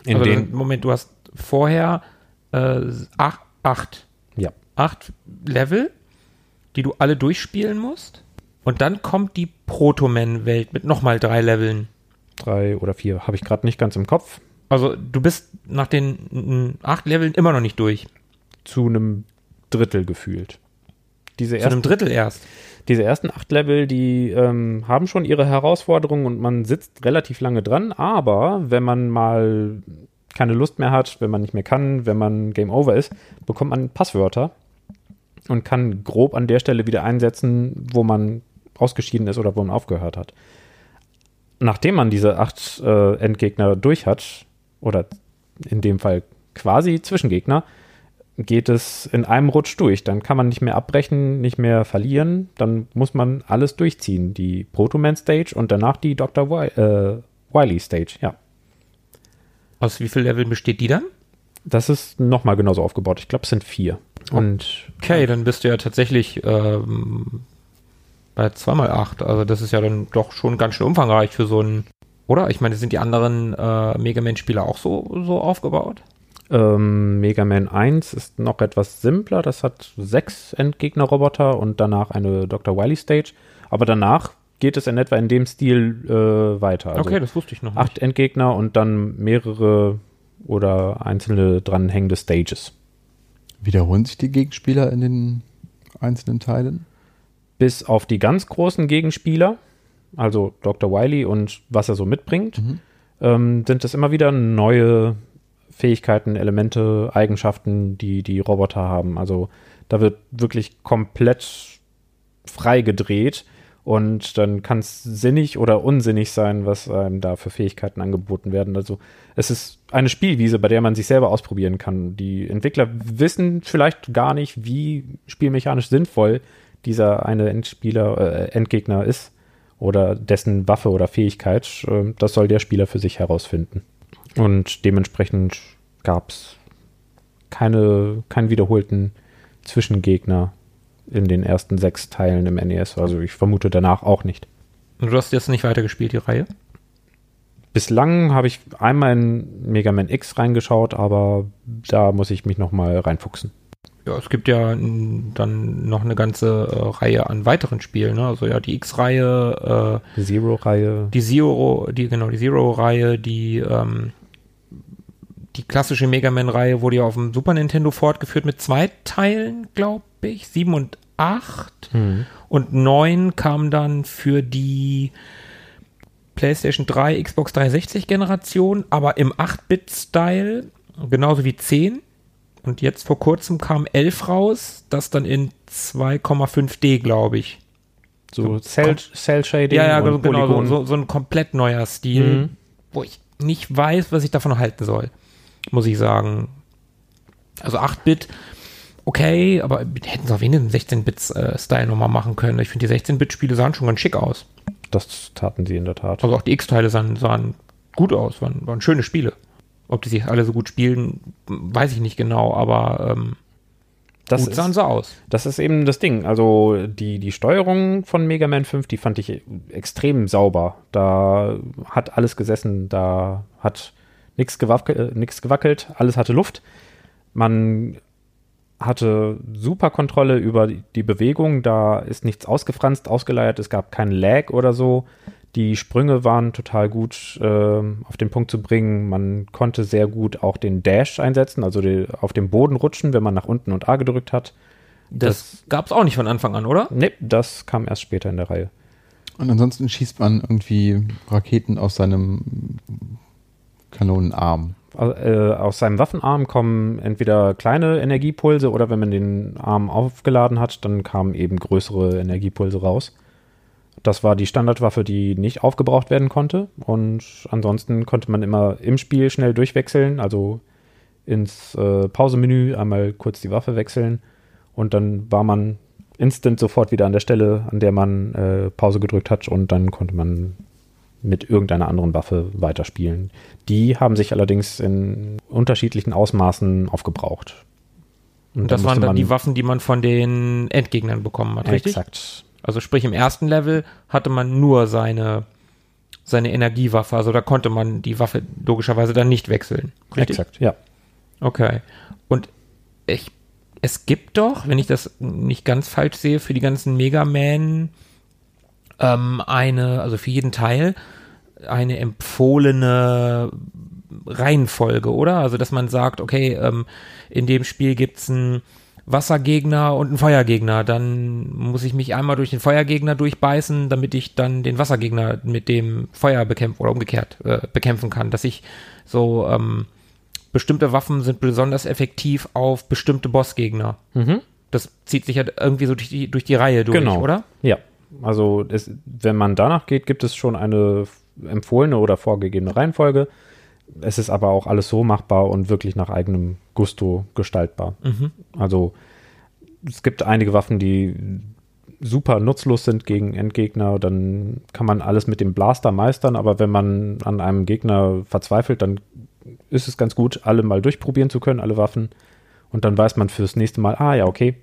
in also den Moment, du hast vorher äh, acht, acht, ja. acht Level, die du alle durchspielen musst. Und dann kommt die Protoman-Welt mit nochmal drei Leveln. Drei oder vier, habe ich gerade nicht ganz im Kopf. Also du bist nach den acht Leveln immer noch nicht durch. Zu einem Drittel gefühlt diese ersten, Zu einem Drittel erst. Diese ersten acht Level, die ähm, haben schon ihre Herausforderungen und man sitzt relativ lange dran, aber wenn man mal keine Lust mehr hat, wenn man nicht mehr kann, wenn man Game Over ist, bekommt man Passwörter und kann grob an der Stelle wieder einsetzen, wo man ausgeschieden ist oder wo man aufgehört hat. Nachdem man diese acht äh, Endgegner durch hat, oder in dem Fall quasi Zwischengegner, geht es in einem Rutsch durch. Dann kann man nicht mehr abbrechen, nicht mehr verlieren. Dann muss man alles durchziehen. Die Proto-Man Stage und danach die Dr. Wi äh, Wily Stage, ja. Aus wie vielen Leveln besteht die dann? Das ist nochmal genauso aufgebaut. Ich glaube, es sind vier. Und okay, dann bist du ja tatsächlich ähm, bei 2x8. Also das ist ja dann doch schon ganz schön umfangreich für so ein. Oder? Ich meine, sind die anderen äh, Mega Man-Spieler auch so, so aufgebaut? Ähm, Mega Man 1 ist noch etwas simpler. Das hat sechs Endgegner-Roboter und danach eine Dr. Wily Stage. Aber danach geht es in etwa in dem Stil äh, weiter. Also okay, das wusste ich noch. Nicht. Acht Endgegner und dann mehrere oder einzelne dranhängende Stages. Wiederholen sich die Gegenspieler in den einzelnen Teilen? Bis auf die ganz großen Gegenspieler, also Dr. Wily und was er so mitbringt, mhm. ähm, sind es immer wieder neue Fähigkeiten, Elemente, Eigenschaften, die die Roboter haben. Also da wird wirklich komplett frei gedreht und dann kann es sinnig oder unsinnig sein, was einem da für Fähigkeiten angeboten werden. Also es ist eine Spielwiese, bei der man sich selber ausprobieren kann. Die Entwickler wissen vielleicht gar nicht, wie spielmechanisch sinnvoll dieser eine Endspieler, äh, Endgegner ist oder dessen Waffe oder Fähigkeit. Äh, das soll der Spieler für sich herausfinden. Und dementsprechend gab es keine, keinen wiederholten Zwischengegner in den ersten sechs Teilen im NES. Also ich vermute danach auch nicht. Und du hast jetzt nicht weitergespielt, die Reihe? Bislang habe ich einmal in Mega Man X reingeschaut, aber da muss ich mich nochmal reinfuchsen. Ja, es gibt ja dann noch eine ganze äh, Reihe an weiteren Spielen. Ne? Also ja, die X-Reihe, äh, Zero-Reihe. die Zero, die genau die Zero-Reihe, die ähm, die klassische Mega Man-Reihe wurde ja auf dem Super Nintendo fortgeführt mit zwei Teilen, glaube ich, sieben und acht. Hm. Und neun kam dann für die PlayStation 3, Xbox 360 Generation, aber im 8-Bit-Style, genauso wie 10. Und jetzt vor kurzem kam 11 raus, das dann in 2,5D, glaube ich. So Cell, Cell Shading Ja, ja, und genau, so, Polygon. so, so ein komplett neuer Stil, Mhm. wo ich nicht weiß, was ich davon halten soll, muss ich sagen. Also 8-Bit, okay, aber hätten sie auf jeden 16-Bit-Style nochmal machen können. Ich finde, die 16-Bit-Spiele sahen schon ganz schick aus. Das taten sie in der Tat. Also auch die X-Teile sahen, sahen gut aus, waren, waren schöne Spiele. Ob die sich alle so gut spielen, weiß ich nicht genau, aber ähm, Das gut sahen ist, sie aus. das ist eben das Ding. Also die, die Steuerung von Mega Man 5, die fand ich extrem sauber. Da hat alles gesessen, da hat nichts gewackelt, äh, nix gewackelt, alles hatte Luft. Man hatte super Kontrolle über die Bewegung, da ist nichts ausgefranst, ausgeleiert, es gab keinen Lag oder so. Die Sprünge waren total gut ähm, auf den Punkt zu bringen. Man konnte sehr gut auch den Dash einsetzen, also die, auf dem Boden rutschen, wenn man nach unten und A gedrückt hat. Das, gab es auch nicht von Anfang an, oder? Nee, das kam erst später in der Reihe. Und ansonsten schießt man irgendwie Raketen aus seinem Kanonenarm. Äh, aus seinem Waffenarm kommen entweder kleine Energiepulse oder wenn man den Arm aufgeladen hat, dann kamen eben größere Energiepulse raus. Das war die Standardwaffe, die nicht aufgebraucht werden konnte. Und ansonsten konnte man immer im Spiel schnell durchwechseln, also ins äh, Pausemenü einmal kurz die Waffe wechseln und dann war man instant sofort wieder an der Stelle, an der man äh, Pause gedrückt hat und dann konnte man mit irgendeiner anderen Waffe weiterspielen. Die haben sich allerdings in unterschiedlichen Ausmaßen aufgebraucht. Und das da waren dann die Waffen, die man von den Endgegnern bekommen hat, richtig? Exakt. Also sprich, im ersten Level hatte man nur seine, seine Energiewaffe, also da konnte man die Waffe logischerweise dann nicht wechseln. Richtig? Exakt, ja. Okay. Und ich, es gibt doch, wenn ich das nicht ganz falsch sehe, für die ganzen Mega Man ähm, eine, also für jeden Teil, eine empfohlene Reihenfolge, oder? Also, dass man sagt, okay, ähm, in dem Spiel gibt's einen Wassergegner und einen Feuergegner. Dann muss ich mich einmal durch den Feuergegner durchbeißen, damit ich dann den Wassergegner mit dem Feuer bekämpfen oder umgekehrt äh, bekämpfen kann. Dass ich so, ähm, bestimmte Waffen sind besonders effektiv auf bestimmte Bossgegner. Mhm. Das zieht sich ja irgendwie so durch die, durch die Reihe durch, Genau. oder? Ja, also es, wenn man danach geht, gibt es schon eine empfohlene oder vorgegebene Reihenfolge. Es ist aber auch alles so machbar und wirklich nach eigenem Gusto gestaltbar. Mhm. Also es gibt einige Waffen, die super nutzlos sind gegen Endgegner. Dann kann man alles mit dem Blaster meistern, aber wenn man an einem Gegner verzweifelt, dann ist es ganz gut, alle mal durchprobieren zu können, alle Waffen. Und dann weiß man fürs nächste Mal, ah ja, okay,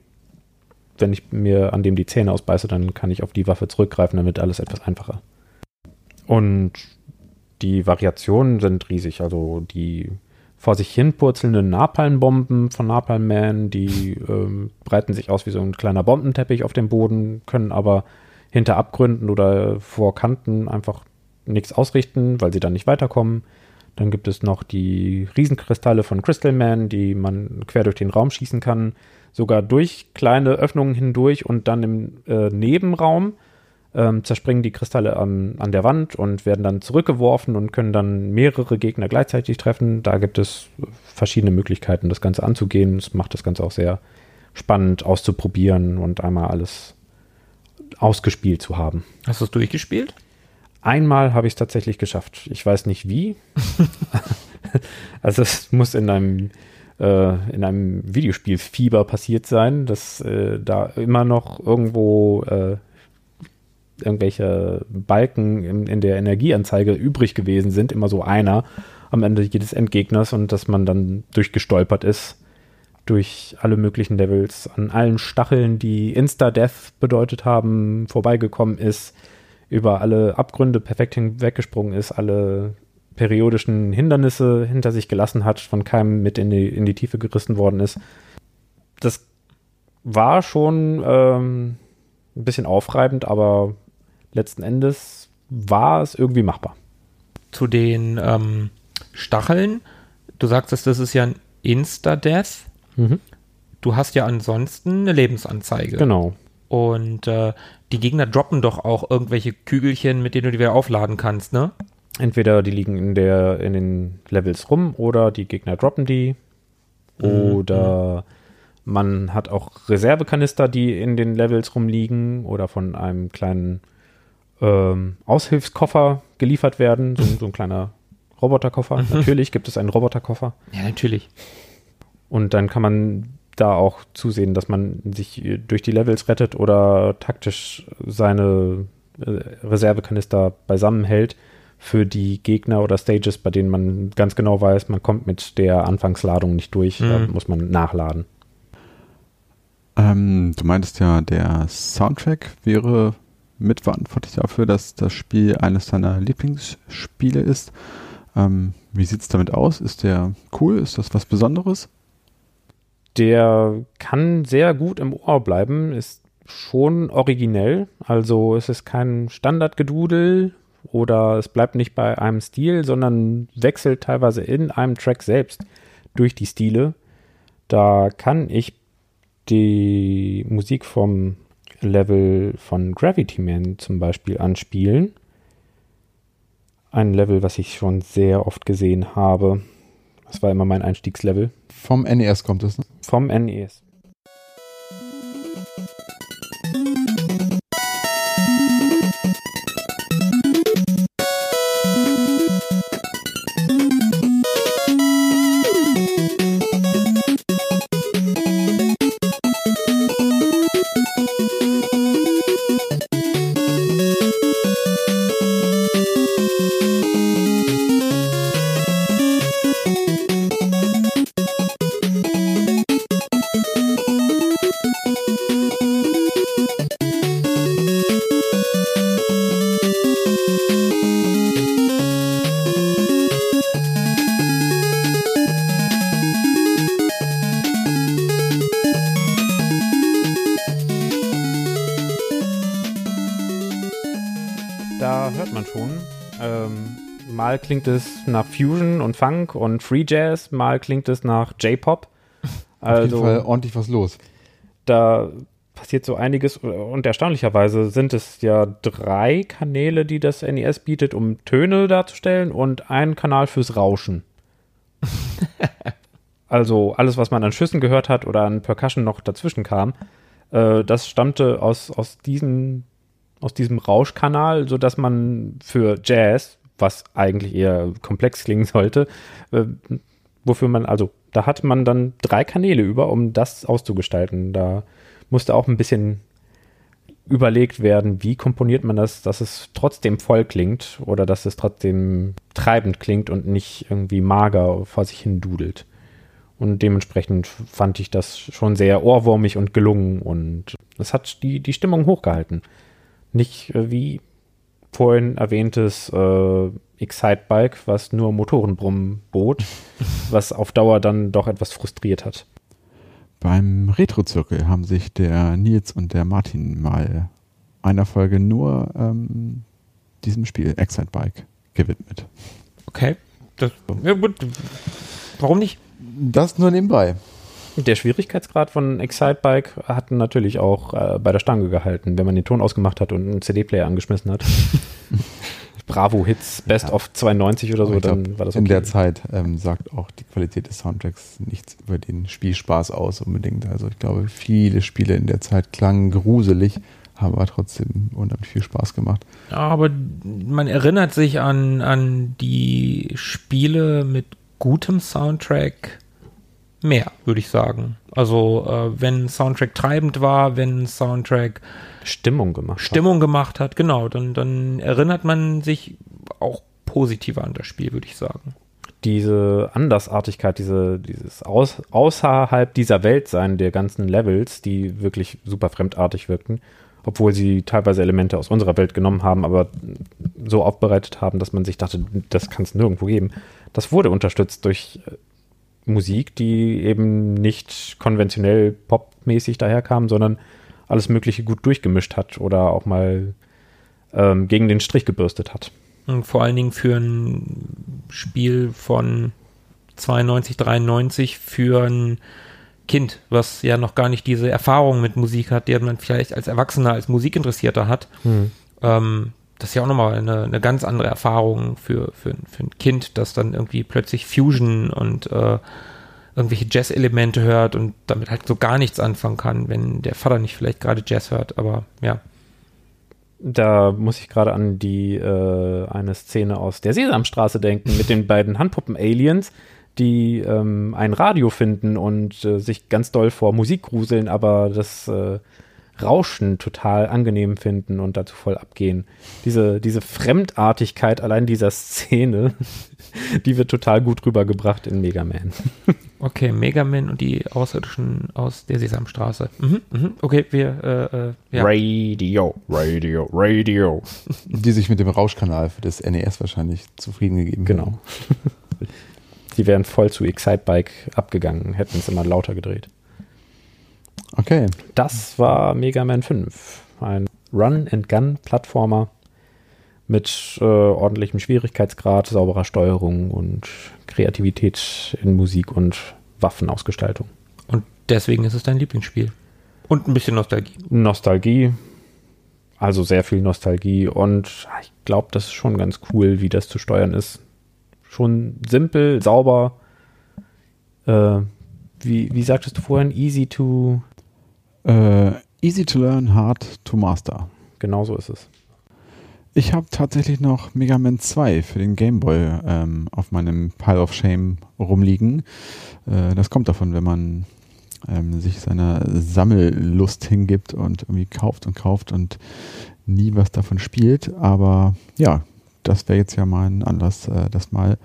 wenn ich mir an dem die Zähne ausbeiße, dann kann ich auf die Waffe zurückgreifen, wird alles etwas einfacher. Und die Variationen sind riesig. Also die vor sich hin purzelnden Napalmbomben von Napalm Man, die ähm, breiten sich aus wie so ein kleiner Bombenteppich auf dem Boden, können aber hinter Abgründen oder vor Kanten einfach nichts ausrichten, weil sie dann nicht weiterkommen. Dann gibt es noch die Riesenkristalle von Crystal Man, die man quer durch den Raum schießen kann, sogar durch kleine Öffnungen hindurch und dann im äh, Nebenraum ähm, zerspringen die Kristalle an, an der Wand und werden dann zurückgeworfen und können dann mehrere Gegner gleichzeitig treffen. Da gibt es verschiedene Möglichkeiten, das Ganze anzugehen. Es macht das Ganze auch sehr spannend auszuprobieren und einmal alles ausgespielt zu haben. Hast du es durchgespielt? Einmal habe ich es tatsächlich geschafft. Ich weiß nicht wie. also es muss in einem äh, in einem Videospiel Fieber passiert sein, dass äh, da immer noch irgendwo äh, irgendwelche Balken in, in der Energieanzeige übrig gewesen sind, immer so einer am Ende jedes Endgegners und dass man dann durchgestolpert ist. durch alle möglichen Levels, an allen Stacheln, die Insta-Death bedeutet haben, vorbeigekommen ist, über alle Abgründe perfekt hinweggesprungen ist, alle periodischen Hindernisse hinter sich gelassen hat, von keinem mit in die, in die Tiefe gerissen worden ist. Das war schon ähm, ein bisschen aufreibend, aber letzten Endes war es irgendwie machbar. Zu den ähm, Stacheln, du sagst, das ist ja ein Insta-Death. Mhm. Du hast ja ansonsten eine Lebensanzeige. Genau. Und äh, die Gegner droppen doch auch irgendwelche Kügelchen, mit denen du die wieder aufladen kannst, ne? Entweder die liegen in der in den Levels rum oder die Gegner droppen die. Oder man hat auch Reservekanister, die in den Levels rumliegen oder von einem kleinen ähm, Aushilfskoffer geliefert werden. So, so ein kleiner Roboterkoffer. Natürlich gibt es einen Roboterkoffer. Ja, natürlich. Und dann kann man da auch zusehen, dass man sich durch die Levels rettet oder taktisch seine äh, Reservekanister beisammen hält für die Gegner oder Stages, bei denen man ganz genau weiß, man kommt mit der Anfangsladung nicht durch, da Mhm. muss man nachladen. Ähm, du meintest ja, der Soundtrack wäre mitverantwortlich dafür, dass das Spiel eines deiner Lieblingsspiele ist. Ähm, wie sieht es damit aus? Ist der cool? Ist das was Besonderes? Der kann sehr gut im Ohr bleiben, ist schon originell, also es ist kein Standardgedudel oder es bleibt nicht bei einem Stil, sondern wechselt teilweise in einem Track selbst durch die Stile. Da kann ich die Musik vom Level von Gravity Man zum Beispiel anspielen. Ein Level, was ich schon sehr oft gesehen habe. Das war immer mein Einstiegslevel Vom NES kommt es. Ne? vom NES. Da hört man schon. Ähm, mal klingt es nach Fusion und Funk und Free Jazz, mal klingt es nach J-Pop. Auf jeden Fall Also ordentlich was los. da passiert so einiges und erstaunlicherweise sind es ja drei Kanäle, die das NES bietet, um Töne darzustellen und ein Kanal fürs Rauschen. also alles, was man an Schüssen gehört hat oder an Percussion noch dazwischen kam, äh, das stammte aus, aus, diesen, aus diesem Rauschkanal, sodass man für Jazz, was eigentlich eher komplex klingen sollte, äh, wofür man, also da hat man dann drei Kanäle über, um das auszugestalten. Da musste auch ein bisschen überlegt werden, wie komponiert man das, dass es trotzdem voll klingt oder dass es trotzdem treibend klingt und nicht irgendwie mager vor sich hin dudelt. Und dementsprechend fand ich das schon sehr ohrwurmig und gelungen und es hat die, die Stimmung hochgehalten. Nicht äh, wie vorhin erwähntes äh, Excite-Bike, was nur Motorenbrummen bot, was auf Dauer dann doch etwas frustriert hat. Beim Retro-Zirkel haben sich der Nils und der Martin mal einer Folge nur ähm, diesem Spiel Excite Bike gewidmet. Okay. Das, ja, gut. Warum nicht? Das nur nebenbei. Der Schwierigkeitsgrad von Excite-Bike hat natürlich auch äh, bei der Stange gehalten, wenn man den Ton ausgemacht hat und einen CD-Player angeschmissen hat. Bravo Hits Best Ja. of 92 oder so, dann glaub, war das In okay. der Zeit ähm, sagt auch die Qualität des Soundtracks nichts über den Spielspaß aus unbedingt. Also ich glaube, viele Spiele in der Zeit klangen gruselig, haben aber trotzdem unheimlich viel Spaß gemacht. Aber man erinnert sich an, an die Spiele mit gutem Soundtrack mehr, würde ich sagen. Also, äh, wenn Soundtrack treibend war, wenn Soundtrack Stimmung gemacht. hat. Stimmung gemacht hat, genau, dann, dann erinnert man sich auch positiver an das Spiel, würde ich sagen. diese Andersartigkeit, diese, dieses aus, außerhalb dieser Welt sein der ganzen Levels, die wirklich super fremdartig wirkten, obwohl sie teilweise Elemente aus unserer Welt genommen haben, aber so aufbereitet haben, dass man sich dachte, das kann es nirgendwo geben. Das wurde unterstützt durch äh, Musik, die eben nicht konventionell popmäßig daherkam, sondern alles Mögliche gut durchgemischt hat oder auch mal ähm, gegen den Strich gebürstet hat. Und vor allen Dingen für ein Spiel von 92, 93 für ein Kind, was ja noch gar nicht diese Erfahrung mit Musik hat, die man vielleicht als Erwachsener, als Musikinteressierter hat. Hm. Ähm, das ist ja auch nochmal eine, eine ganz andere Erfahrung für, für, für ein Kind, das dann irgendwie plötzlich Fusion und äh, irgendwelche Jazz-Elemente hört und damit halt so gar nichts anfangen kann, wenn der Vater nicht vielleicht gerade Jazz hört, aber ja. Da muss ich gerade an die äh, eine Szene aus der Sesamstraße denken mit den beiden Handpuppen-Aliens, die ähm, ein Radio finden und äh, sich ganz doll vor Musik gruseln, aber das äh, Rauschen total angenehm finden und dazu voll abgehen. Diese, diese Fremdartigkeit allein dieser Szene, die wird total gut rübergebracht in Mega Man. Okay, Mega Man und die Außerirdischen aus der Sesamstraße. Mhm, mhm. Okay, wir, äh, äh, ja. Radio, Radio, Radio. Die sich mit dem Rauschkanal für das NES wahrscheinlich zufrieden gegeben Genau. Die wären voll zu Excitebike abgegangen, hätten es immer lauter gedreht. Okay. Das war Mega Man 5. Ein Run-and-Gun-Plattformer mit äh, ordentlichem Schwierigkeitsgrad, sauberer Steuerung und Kreativität in Musik und Waffenausgestaltung. Und deswegen ist es dein Lieblingsspiel. Und ein bisschen Nostalgie. Nostalgie. Also sehr viel Nostalgie. Und ich glaube, das ist schon ganz cool, wie das zu steuern ist. Schon simpel, sauber. Äh, wie, wie sagtest du vorhin? Easy to. Äh, easy to learn, hard to master. Genau so ist es. Ich habe tatsächlich noch Mega Man 2 für den Game Boy ähm, auf meinem Pile of Shame rumliegen. Äh, das kommt davon, wenn man ähm, sich seiner Sammellust hingibt und irgendwie kauft und kauft und nie was davon spielt. Aber ja, das wäre jetzt ja mal ein Anlass, äh, das mal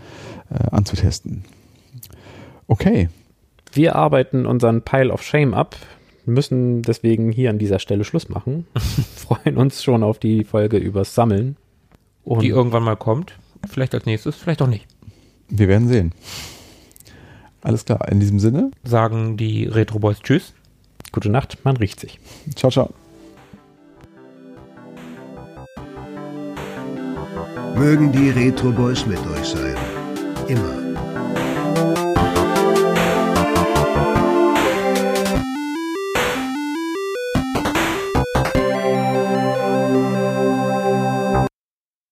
äh, anzutesten. Okay. Wir arbeiten unseren Pile of Shame ab müssen deswegen hier an dieser Stelle Schluss machen. Freuen uns schon auf die Folge übers Sammeln. Und die irgendwann mal kommt. Vielleicht als nächstes, vielleicht auch nicht. Wir werden sehen. Alles klar, in diesem Sinne sagen die Retro Boys Tschüss. Gute Nacht, man riecht sich. Ciao, ciao. Mögen die Retro Boys mit euch sein. Immer.